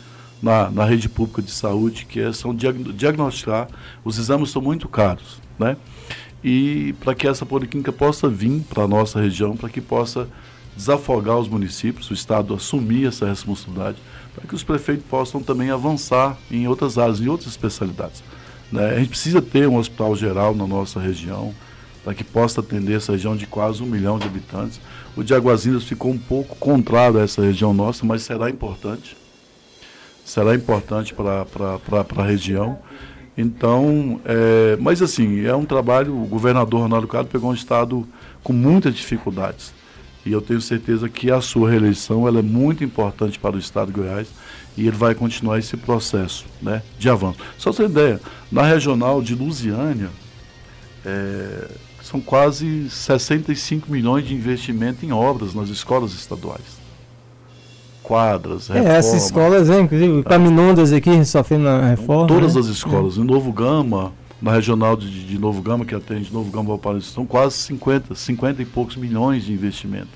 [SPEAKER 4] na, na rede pública de saúde, que é, são diagnosticar. Os exames são muito caros, né? e para que essa policlínica possa vir para a nossa região, para que possa desafogar os municípios, o Estado assumir essa responsabilidade, para que os prefeitos possam também avançar em outras áreas, em outras especialidades. Né? A gente precisa ter um hospital geral na nossa região, para que possa atender essa região de quase um milhão de habitantes. O de Aguazindas ficou um pouco contrário a essa região nossa, mas será importante. Será importante para a região. Então, é, mas assim, é um trabalho, o governador Ronaldo Cado pegou um estado com muitas dificuldades. E eu tenho certeza que a sua reeleição ela é muito importante para o estado de Goiás e ele vai continuar esse processo né, de avanço. Só ter ideia, na regional de Lusiânia, é, são quase 65 milhões de investimento em obras nas escolas estaduais quadras,
[SPEAKER 3] reforma. É, essas escolas, hein, inclusive, tá. Caminondas aqui sofrendo a reforma.
[SPEAKER 4] Todas
[SPEAKER 3] né?
[SPEAKER 4] as escolas. É. Em Novo Gama, na regional de, de, Novo Gama, que atende Novo Gama Valparaíso, são quase 50, 50 e poucos milhões de investimento.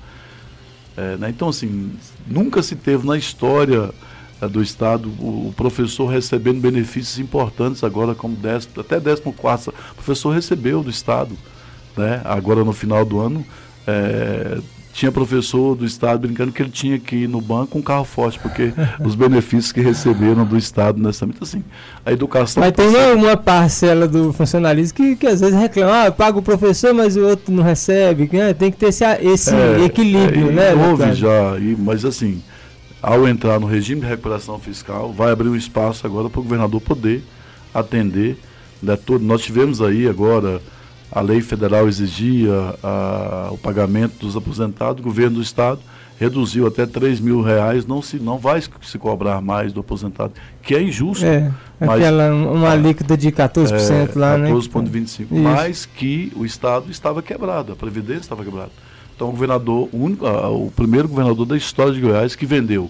[SPEAKER 4] É, né? Então, assim, nunca se teve na história é, do Estado o, o, professor recebendo benefícios importantes agora, como décimo, até 14 o professor recebeu do Estado. Né? Agora, no final do ano, é, tinha professor do Estado brincando que ele tinha que ir no banco com um carro forte, porque os benefícios que receberam do Estado nessa. Então, assim, a educação.
[SPEAKER 3] Mas tem uma, uma, parcela do funcionalismo que, que às vezes reclama, ah, paga o professor, mas o outro não recebe. Né? Tem que ter esse, esse é, equilíbrio, é, né?
[SPEAKER 4] Houve já, e, mas assim, ao entrar no regime de recuperação fiscal, vai abrir um espaço agora para o governador poder atender. Né, todo, nós tivemos aí agora a lei federal exigia a, o pagamento dos aposentados, o governo do estado reduziu até 3 mil reais, não, se, não vai se cobrar mais do aposentado, que é injusto.
[SPEAKER 3] É, aquela, uma a, líquida de 14% é, lá, 14,
[SPEAKER 4] né? 14,25%, mas que o estado estava quebrado, a Previdência estava quebrada. Então o governador, o, único, o primeiro governador da história de Goiás que vendeu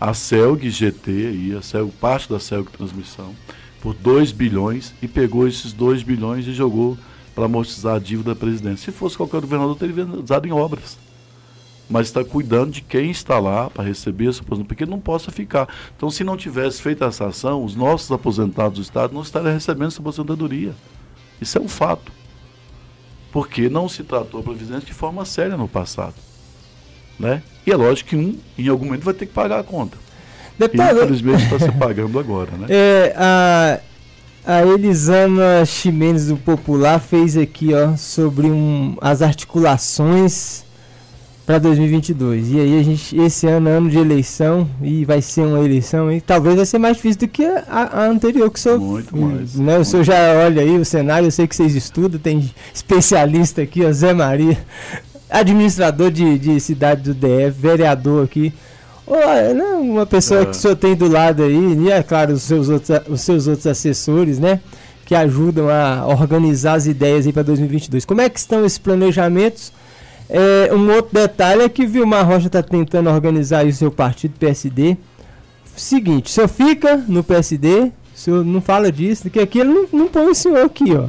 [SPEAKER 4] a CELG GT, e a CELG, parte da CELG Transmissão, por 2 bilhões e pegou esses 2 bilhões e jogou para amortizar a dívida da presidência. Se fosse qualquer governador, teria usado em obras. Mas está cuidando de quem está lá para receber essa aposentadoria, porque não possa ficar. Então, se não tivesse feito essa ação, os nossos aposentados do Estado não estariam recebendo essa aposentadoria. Isso é um fato. Porque não se tratou a Previdência de forma séria no passado. Né? E é lógico que um, em algum momento, vai ter que pagar a conta. Depois, e, infelizmente, está se pagando agora. Né?
[SPEAKER 3] É, a a Elisama Ximenes do Popular fez aqui, ó, sobre um, as articulações para 2022. E aí a gente, esse ano é ano de eleição e vai ser uma eleição e talvez vai ser mais difícil do que a, a anterior que o senhor,
[SPEAKER 4] muito mais.
[SPEAKER 3] Né, o senhor já olha aí o cenário, eu sei que vocês estudam, tem especialista aqui, ó, Zé Maria, administrador de, de cidade do DF, vereador aqui. Olha, né, uma pessoa é. que o senhor tem do lado aí, e é claro, os seus outros, os seus outros assessores, né? Que ajudam a organizar as ideias aí para 2022. Como é que estão esses planejamentos? É, um outro detalhe é que Vilmar Rocha está tentando organizar o seu partido PSD. Seguinte, o senhor fica no PSD, o senhor não fala disso, que aqui ele não, não põe o senhor aqui, ó.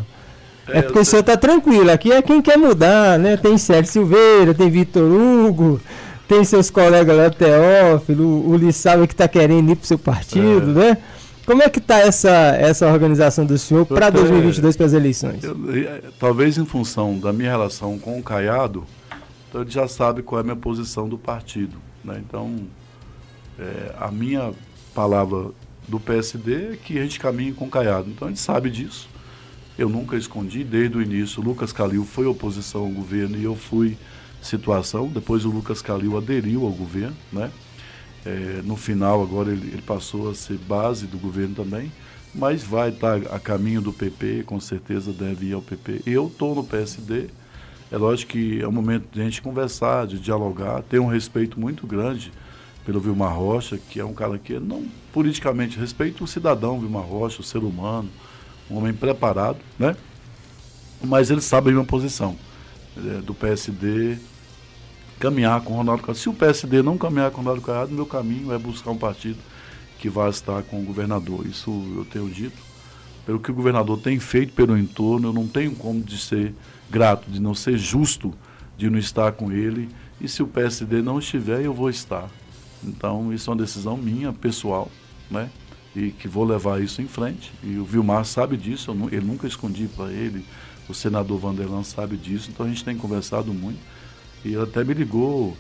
[SPEAKER 3] É, é porque o senhor está tranquilo, aqui é quem quer mudar, né? Tem Sérgio Silveira, tem Vitor Hugo, tem seus colegas lá, Teófilo, o Lissau que está querendo ir para o seu partido, é. né? Como é que está essa, essa organização do senhor para 2022, para as eleições? Eu,
[SPEAKER 4] talvez em função da minha relação com o Caiado, então ele já sabe qual é a minha posição do partido. Né? Então, é, a minha palavra do PSD é que a gente caminha com o Caiado. Então, a gente sabe disso. Eu nunca escondi, desde o início, o Lucas Calil foi oposição ao governo e eu fui situação. Depois o Lucas Calil aderiu ao governo, né? É, no final agora ele, ele, passou a ser base do governo também, mas vai estar a caminho do PP, com certeza deve ir ao PP. Eu estou no PSD, É lógico que é um momento de a gente conversar, de dialogar, ter um respeito muito grande pelo Vilmar Rocha, que é um cara que não politicamente respeita o cidadão Vilmar Rocha, o ser humano, um homem preparado, né? Mas ele sabe a minha posição é, do PSD caminhar com o Ronaldo Caiado. Se o PSD não caminhar com o Ronaldo Caiado, meu caminho é buscar um partido que vai estar com o governador. Isso eu tenho dito. Pelo que o governador tem feito pelo entorno, eu não tenho como de ser grato, de não ser justo de não estar com ele. E se o PSD não estiver, eu vou estar. Então, isso é uma decisão minha, pessoal, né? E que vou levar isso em frente. E o Vilmar sabe disso, eu, ele nunca escondi para ele. O senador Vanderlan sabe disso, então a gente tem conversado muito. E ele até me ligou,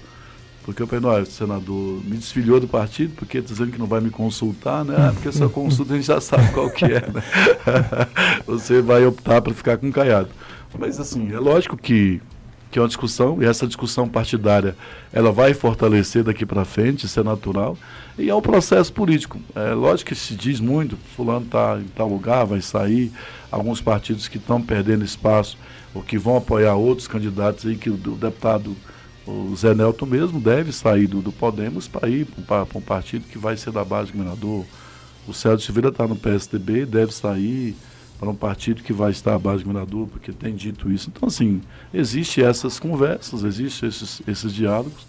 [SPEAKER 4] porque eu falei, o senador me desfiliou do partido, porque está dizendo que não vai me consultar, né? Ah, porque essa consulta a gente já sabe qual que é, né? Você vai optar para ficar com o Caiado. Mas assim, é lógico que, que é uma discussão, e essa discussão partidária ela vai fortalecer daqui para frente, isso é natural, e é um processo político. É lógico que se diz muito, fulano está em tal lugar, vai sair, alguns partidos que estão perdendo espaço, ou que vão apoiar outros candidatos aí, que o, o deputado o Zé Nelton mesmo deve sair do, do Podemos para ir para um partido que vai ser da base do governador. O Sérgio Silveira está no PSDB, deve sair para um partido que vai estar à base do governador, porque tem dito isso. Então, assim, existem essas conversas, existem esses, esses diálogos.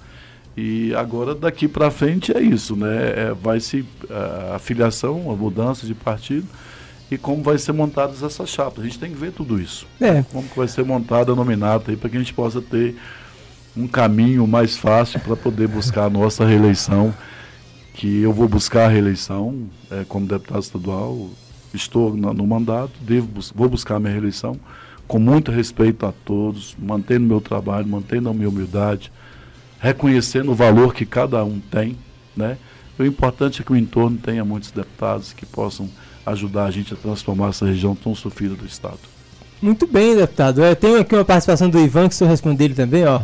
[SPEAKER 4] E agora, daqui para frente, é isso, né? É, vai se a, a filiação, a mudança de partido e como vai ser montadas essas chapas. A gente tem que ver tudo isso.
[SPEAKER 3] É.
[SPEAKER 4] Como que vai ser montada a nominata aí para que a gente possa ter um caminho mais fácil para poder buscar a nossa reeleição, que eu vou buscar a reeleição é, como deputado estadual, estou no, no mandato, devo, vou buscar minha reeleição com muito respeito a todos, mantendo meu trabalho, mantendo a minha humildade, reconhecendo o valor que cada um tem, né? O importante é que o entorno tenha muitos deputados que possam ajudar a gente a transformar essa região tão sofrida do estado.
[SPEAKER 3] Muito bem, deputado. Eu tenho aqui uma participação do Ivan, que o senhor responder ele também, ó.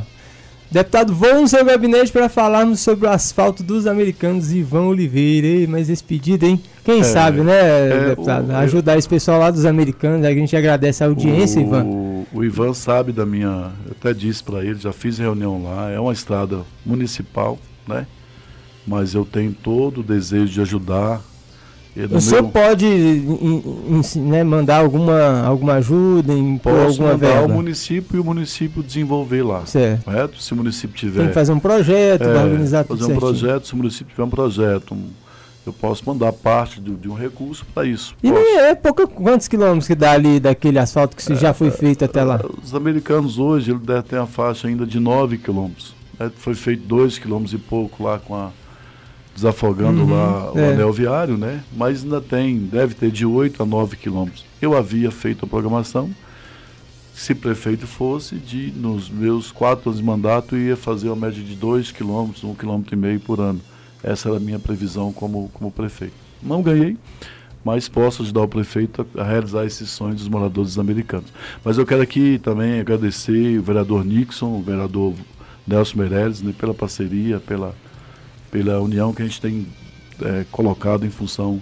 [SPEAKER 3] Deputado, vou no seu gabinete para falarmos sobre o asfalto dos americanos, Ivan Oliveira. Ei, mas esse pedido, hein? Quem é, sabe, né, é, deputado? O, Ajudar esse pessoal lá dos americanos, a gente agradece a audiência,
[SPEAKER 4] o,
[SPEAKER 3] Ivan.
[SPEAKER 4] O Ivan sabe da minha. Eu até disse para ele, já fiz reunião lá, é uma estrada municipal, né? Mas eu tenho todo o desejo de ajudar
[SPEAKER 3] o senhor meu... pode né, mandar alguma, alguma ajuda, impor
[SPEAKER 4] Posso
[SPEAKER 3] alguma
[SPEAKER 4] mandar
[SPEAKER 3] verba?
[SPEAKER 4] o município e o município desenvolver lá.
[SPEAKER 3] Certo.
[SPEAKER 4] Correto? Se o município tiver.
[SPEAKER 3] Tem que fazer um projeto, é, organizar tudo
[SPEAKER 4] Fazer
[SPEAKER 3] certinho.
[SPEAKER 4] um projeto, se o município tiver um projeto, um, eu posso mandar parte de, de um recurso para isso.
[SPEAKER 3] E nem é pouco, quantos quilômetros que dá ali daquele asfalto que é, já foi feito até lá?
[SPEAKER 4] Os americanos hoje, ele deve ter uma faixa ainda de 9 quilômetros. Né? Foi feito 2 quilômetros e pouco lá com a desafogando uhum, lá o é. anel viário, né? Mas ainda tem, deve ter de 8 a 9 quilômetros. Eu havia feito a programação, se prefeito fosse, de nos meus quatro anos de mandato, ia fazer uma média de 2 quilômetros, 1 quilômetro e meio por ano. Essa era a minha previsão como, como prefeito. Não ganhei, mas posso ajudar o prefeito a, a realizar esses sonhos dos moradores americanos. Mas eu quero aqui também agradecer o vereador Nixon, o vereador Nelson Meirelles, né, pela parceria, pela pela união que a gente tem é, colocado em função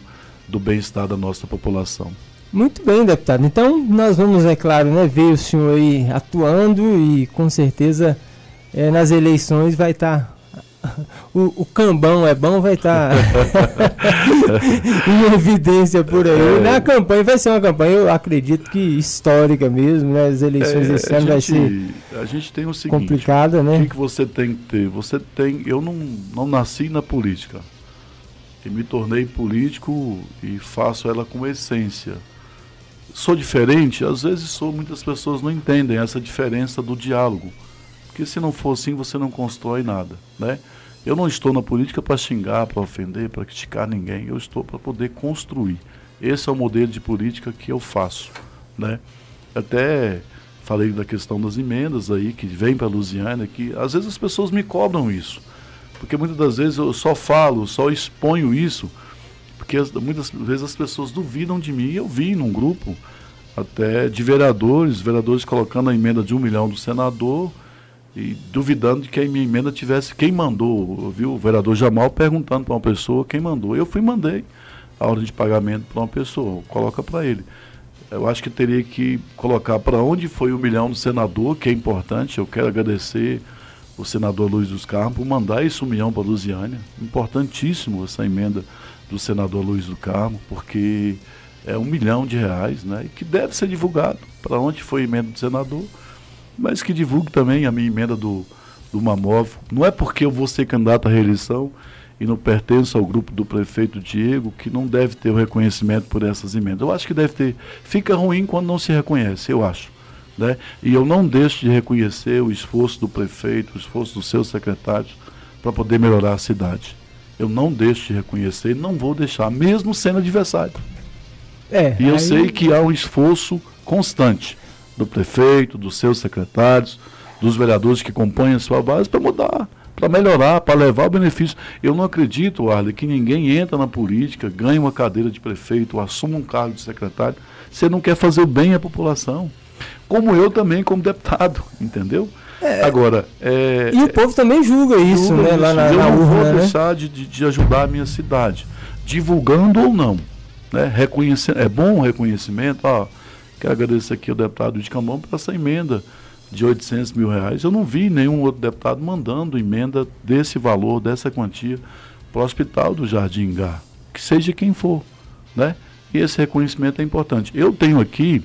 [SPEAKER 4] do bem-estar da nossa população.
[SPEAKER 3] Muito bem, deputado. Então, nós vamos, é claro, né, ver o senhor aí atuando e com certeza é, nas eleições vai estar tá o, o, cambão é bom, vai estar tá em evidência por aí. É. Na campanha vai ser uma campanha, eu acredito que histórica mesmo, né? As eleições
[SPEAKER 4] é,
[SPEAKER 3] esse ano vai ser
[SPEAKER 4] a gente tem o seguinte,
[SPEAKER 3] complicada, né?
[SPEAKER 4] O que, que você tem que ter? Você tem, eu não, não nasci na política. E me tornei político e faço ela com essência. Sou diferente, às vezes sou, muitas pessoas não entendem essa diferença do diálogo. Porque se não for assim, você não constrói nada, né? Eu não estou na política para xingar, para ofender, para criticar ninguém. Eu estou para poder construir. Esse é o modelo de política que eu faço, né? Até falei da questão das emendas aí que vem para a Lusiana, que às vezes as pessoas me cobram isso, porque muitas das vezes eu só falo, só exponho isso, porque muitas vezes as pessoas duvidam de mim. Eu vi num grupo até de vereadores, vereadores colocando a emenda de um milhão do senador e duvidando de que a minha emenda tivesse quem mandou. Viu o vereador Jamal perguntando para uma pessoa quem mandou. Eu fui mandei a ordem de pagamento para uma pessoa, coloca para ele. eu acho que teria que colocar para onde foi o milhão do senador, que é importante. Eu quero agradecer o senador Luiz dos Carmos por mandar esse um milhão para Lusiânia. Importantíssimo essa emenda do senador Luiz do Carmo, porque é um milhão de reais, né? E que deve ser divulgado para onde foi a emenda do senador, mas que divulgue também a minha emenda do, do Mamov. Não é porque eu vou ser candidato à reeleição e não pertenço ao grupo do prefeito Diego que não deve ter o reconhecimento por essas emendas. Eu acho que deve ter. Fica ruim quando não se reconhece, eu acho. Né? E eu não deixo de reconhecer o esforço do prefeito, o esforço dos seus secretários para poder melhorar a cidade. Eu não deixo de reconhecer, não vou deixar, mesmo sendo adversário. É, e eu aí... sei que há um esforço constante do prefeito, dos seus secretários, dos vereadores que compõem a sua base para mudar para melhorar, para levar o benefício. Eu não acredito, Arley, que ninguém entra na política, ganha uma cadeira de prefeito, ou assuma um cargo de secretário, você não quer fazer o bem à população. Como eu também, como deputado, entendeu? É, Agora, é,
[SPEAKER 3] e o povo também julga isso, julga né? Isso. Lá na,
[SPEAKER 4] eu
[SPEAKER 3] na
[SPEAKER 4] não
[SPEAKER 3] urna,
[SPEAKER 4] vou
[SPEAKER 3] né?
[SPEAKER 4] deixar de, de, de, ajudar a minha cidade, divulgando ou não. Né? Reconhecendo, é bom o reconhecimento. Ó, quero agradecer aqui ao deputado de Camão por essa emenda de 800 mil reais. Eu não vi nenhum outro deputado mandando emenda desse valor, dessa quantia, para o hospital do Jardim Gá, que seja quem for. Né? E esse reconhecimento é importante. Eu tenho aqui,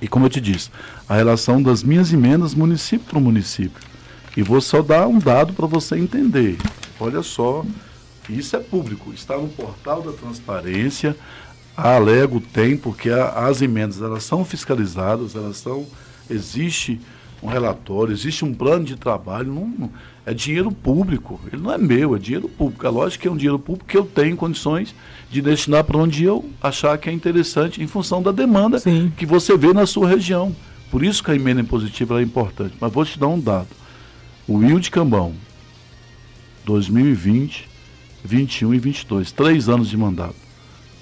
[SPEAKER 4] e como eu te disse, a relação das minhas emendas município para município. E vou só dar um dado para você entender. Olha só, isso é público, está no portal da transparência. A Alego tem, porque a, as emendas elas são fiscalizadas, elas são existe um relatório, existe um plano de trabalho, não, é dinheiro público, ele não é meu, é dinheiro público. É lógico que é um dinheiro público que eu tenho condições de destinar para onde eu achar que é interessante, em função da demanda Sim. que você vê na sua região. Por isso que a emenda impositiva é importante. Mas vou te dar um dado. O Will de Cambão, 2020, 21 e 22, três anos de mandato.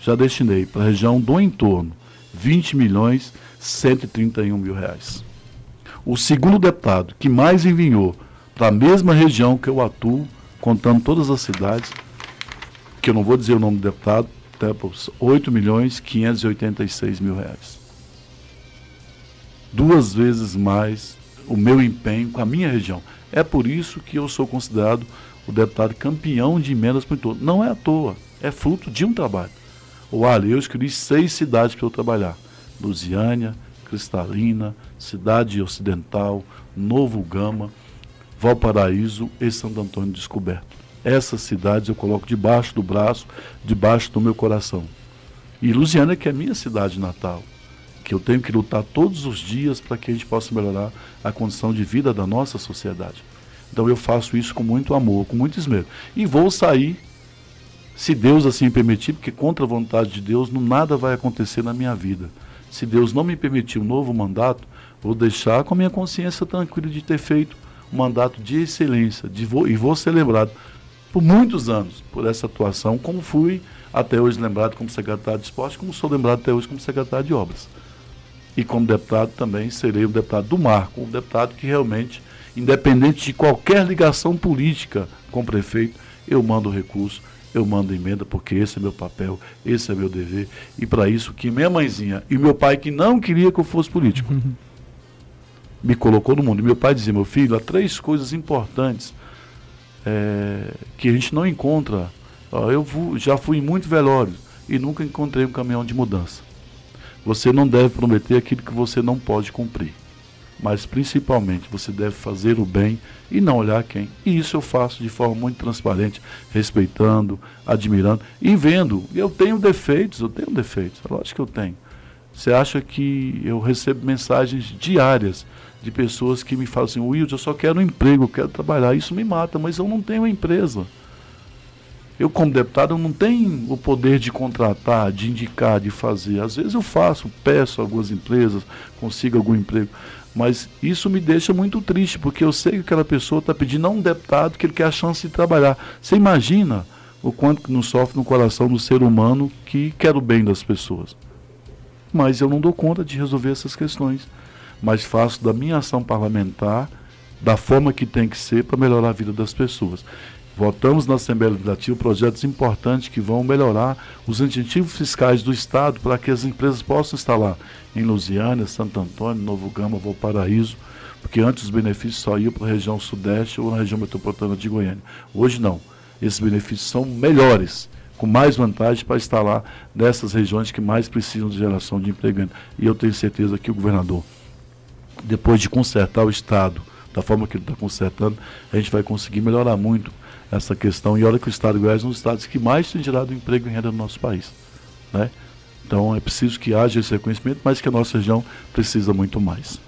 [SPEAKER 4] Já destinei para a região do entorno 20 milhões 131 mil reais. O segundo deputado que mais enviou para a mesma região que eu atuo, contando todas as cidades, que eu não vou dizer o nome do deputado, até 8 milhões 586 mil reais. Duas vezes mais o meu empenho com a minha região. É por isso que eu sou considerado o deputado campeão de emendas para o entorno. Não é à toa, é fruto de um trabalho. O Ali, eu escolhi seis cidades para eu trabalhar. Lusiânia, Cristalina, Cidade Ocidental, Novo Gama, Valparaíso e Santo Antônio Descoberto. Essas cidades eu coloco debaixo do braço, debaixo do meu coração. E Lusiânia, que é minha cidade natal, que eu tenho que lutar todos os dias para que a gente possa melhorar a condição de vida da nossa sociedade. Então eu faço isso com muito amor, com muito esmero. E vou sair, se Deus assim permitir, porque contra a vontade de Deus, não nada vai acontecer na minha vida se Deus não me permitir um novo mandato, vou deixar com a minha consciência tranquila de ter feito um mandato de excelência de e vou ser lembrado por muitos anos por essa atuação, como fui até hoje lembrado como secretário de esporte, como sou lembrado até hoje como secretário de obras. E como deputado também serei o deputado do Marco, um deputado que realmente, independente de qualquer ligação política com o prefeito, eu mando o recurso eu mando emenda, porque esse é meu papel, esse é meu dever. E para isso que minha mãezinha e meu pai, que não queria que eu fosse político, me colocou no mundo. E meu pai dizia, meu filho, há três coisas importantes é, que a gente não encontra. eu já fui em muito velório e nunca encontrei um caminhão de mudança. Você não deve prometer aquilo que você não pode cumprir mas principalmente você deve fazer o bem e não olhar quem. E isso eu faço de forma muito transparente, respeitando, admirando e vendo. Eu tenho defeitos, eu tenho defeitos, é lógico que eu tenho. Você acha que eu recebo mensagens diárias de pessoas que me falam assim, Wilde, eu só quero um emprego, eu quero trabalhar. Isso me mata, mas eu não tenho empresa. Eu, como deputado, eu não tenho o poder de contratar, de indicar, de fazer. Às vezes eu faço, peço a algumas empresas, consigo algum emprego. Mas isso me deixa muito triste, porque eu sei que aquela pessoa está pedindo a um deputado que ele quer a chance de trabalhar. Você imagina o quanto que não sofre no coração do ser humano que quer o bem das pessoas. Mas eu não dou conta de resolver essas questões. Mas faço da minha ação parlamentar da forma que tem que ser para melhorar a vida das pessoas. Votamos na Assembleia Legislativa projetos importantes que vão melhorar os incentivos fiscais do Estado para que as empresas possam instalar em Lusiânia, Santo Antônio, Novo Gama, Valparaíso, porque antes os benefícios só iam para a região sudeste ou na região metropolitana de Goiânia. Hoje não. Esses benefícios são melhores, com mais vantagem para instalar nessas regiões que mais precisam de geração de emprego. E eu tenho certeza que o governador, depois de consertar o Estado, da forma que ele está consertando, a gente vai conseguir melhorar muito essa questão. E olha que o Estado de Goiás é um dos estados que mais tem gerado emprego e renda no nosso país. Né? Então é preciso que haja esse reconhecimento, mas que a nossa região precisa muito mais.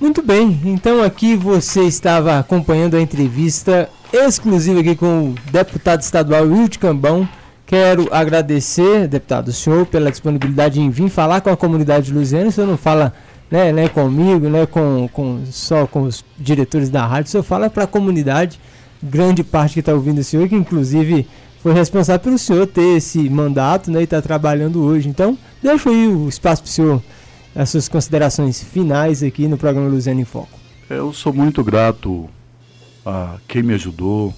[SPEAKER 3] Muito bem, então aqui você estava acompanhando a entrevista exclusiva aqui com o deputado estadual Wilde Cambão. Quero agradecer, deputado, o senhor pela disponibilidade em vir falar com a comunidade luziana. O senhor não fala né, né, comigo, né, com, com, só com os diretores da rádio, o senhor fala para a comunidade, grande parte que está ouvindo o senhor, que inclusive foi responsável pelo senhor ter esse mandato né, e está trabalhando hoje. Então, deixo aí o espaço para o senhor, as suas considerações finais aqui no programa Luziano em Foco.
[SPEAKER 4] Eu sou muito grato a quem me ajudou,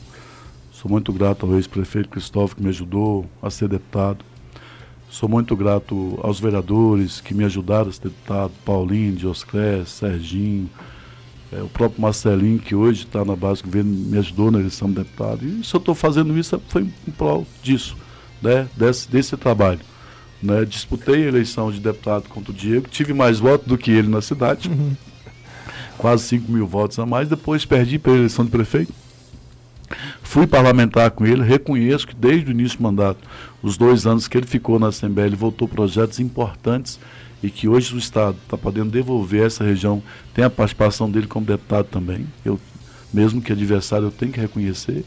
[SPEAKER 4] sou muito grato ao ex-prefeito Cristóvão que me ajudou a ser deputado Sou muito grato aos vereadores que me ajudaram a ser deputado, Paulinho, Dioscré, Serginho, é, o próprio Marcelinho, que hoje está na base do governo, me ajudou na eleição de deputado. E se eu estou fazendo isso, foi em prol disso, né, desse, desse trabalho. Né? Disputei a eleição de deputado contra o Diego, tive mais votos do que ele na cidade, uhum. quase 5 mil votos a mais. Depois perdi pela eleição de prefeito Fui parlamentar com ele, reconheço que desde o início do mandato, os dois anos que ele ficou na Assembleia, ele votou projetos importantes e que hoje o Estado está podendo devolver essa região, tem a participação dele como deputado também. Eu, mesmo que adversário, eu tenho que reconhecer.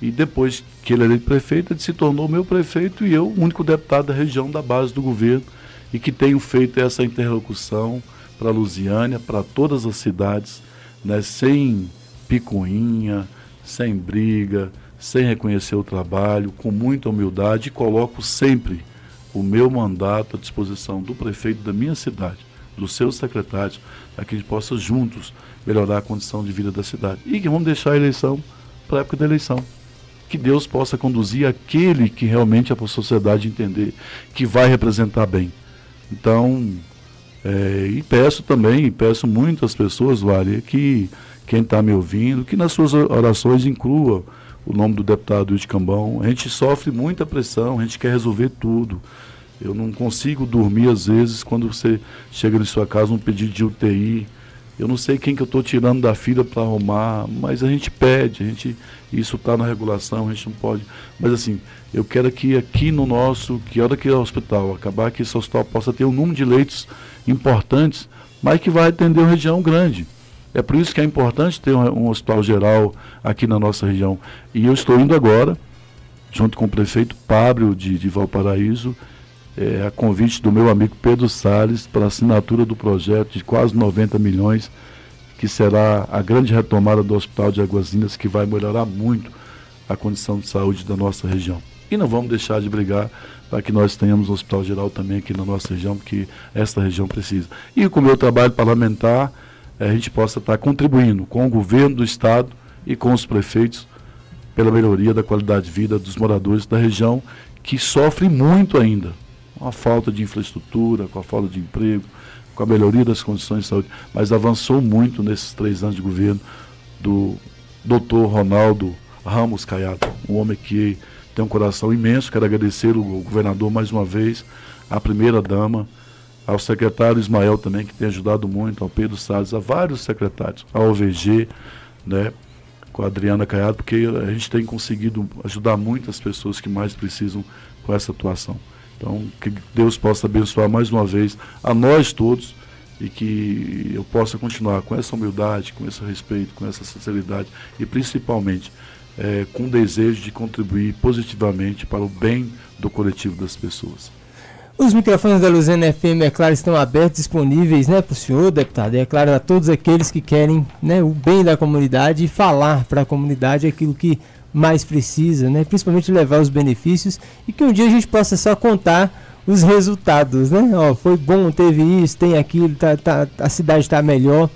[SPEAKER 4] E depois que ele era prefeito, ele se tornou meu prefeito e eu, o único deputado da região da base do governo e que tenho feito essa interlocução para Lusiânia, para todas as cidades, né, sem picuinha, sem briga, sem reconhecer o trabalho, com muita humildade, e coloco sempre o meu mandato à disposição do prefeito da minha cidade, dos seus secretários, para que a gente possa juntos melhorar a condição de vida da cidade. E que vamos deixar a eleição para a época da eleição. Que Deus possa conduzir aquele que realmente a sociedade entender que vai representar bem. Então, é, e peço também, peço muito às pessoas, Vale, que quem está me ouvindo, que nas suas orações inclua o nome do deputado de Cambão. A gente sofre muita pressão, a gente quer resolver tudo. Eu não consigo dormir às vezes quando você chega em sua casa um pedido de UTI. Eu não sei quem que eu estou tirando da fila para arrumar, mas a gente pede, a gente, isso está na regulação, a gente não pode. Mas assim, eu quero que aqui no nosso, que hora que o hospital acabar, que esse hospital possa ter um número de leitos importantes, mas que vai atender uma região grande. É por isso que é importante ter um, um, hospital geral aqui na nossa região. E eu estou indo agora, junto com o prefeito Pablo de, de Valparaíso, é, a convite do meu amigo Pedro Salles para assinatura do projeto de quase 90 milhões, que será a grande retomada do Hospital de Aguazinhas, que vai melhorar muito a condição de saúde da nossa região. E não vamos deixar de brigar para que nós tenhamos um hospital geral também aqui na nossa região, porque esta região precisa. E com o meu trabalho parlamentar, a gente possa estar contribuindo com o governo do estado e com os prefeitos pela melhoria da qualidade de vida dos moradores da região que sofrem muito ainda com a falta de infraestrutura, com a falta de emprego, com a melhoria das condições de saúde, mas avançou muito nesses três anos de governo do doutor Ronaldo Ramos Caiado, um homem que tem um coração imenso. Quero agradecer o governador mais uma vez, a primeira dama, ao secretário Ismael também, que tem ajudado muito, ao Pedro Salles, a vários secretários, ao OVG, né, com a Adriana Caiado, porque a gente tem conseguido ajudar muitas pessoas que mais precisam com essa atuação. Então, que Deus possa abençoar mais uma vez a nós todos e que eu possa continuar com essa humildade, com esse respeito, com essa sinceridade e principalmente é, com o desejo de contribuir positivamente para o bem do coletivo das pessoas.
[SPEAKER 3] Os microfones da Luzena FM, é claro, estão abertos, disponíveis né, para o senhor, deputado, e é claro, a todos aqueles que querem né, o bem da comunidade e falar para a comunidade aquilo que mais precisa, né, principalmente levar os benefícios e que um dia a gente possa só contar os resultados. Né? Ó, foi bom, teve isso, tem aquilo, tá, tá, a cidade está melhor.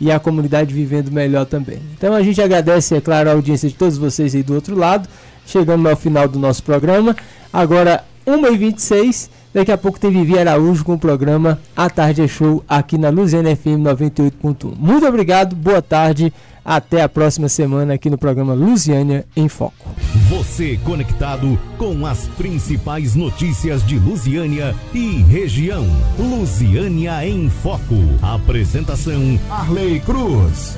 [SPEAKER 3] e a comunidade vivendo melhor também. Então a gente agradece, é claro, a audiência de todos vocês aí do outro lado. Chegamos ao final do nosso programa. Agora, 1h26. Daqui a pouco tem Vivi Araújo com o programa A Tarde é Show aqui na Luziana FM 98.1. Muito obrigado, boa tarde. Até a próxima semana aqui no programa Lusiânia em Foco.
[SPEAKER 2] Você conectado com as principais notícias de Lusiânia e região. Lusiânia em Foco. Apresentação
[SPEAKER 9] Arley Cruz.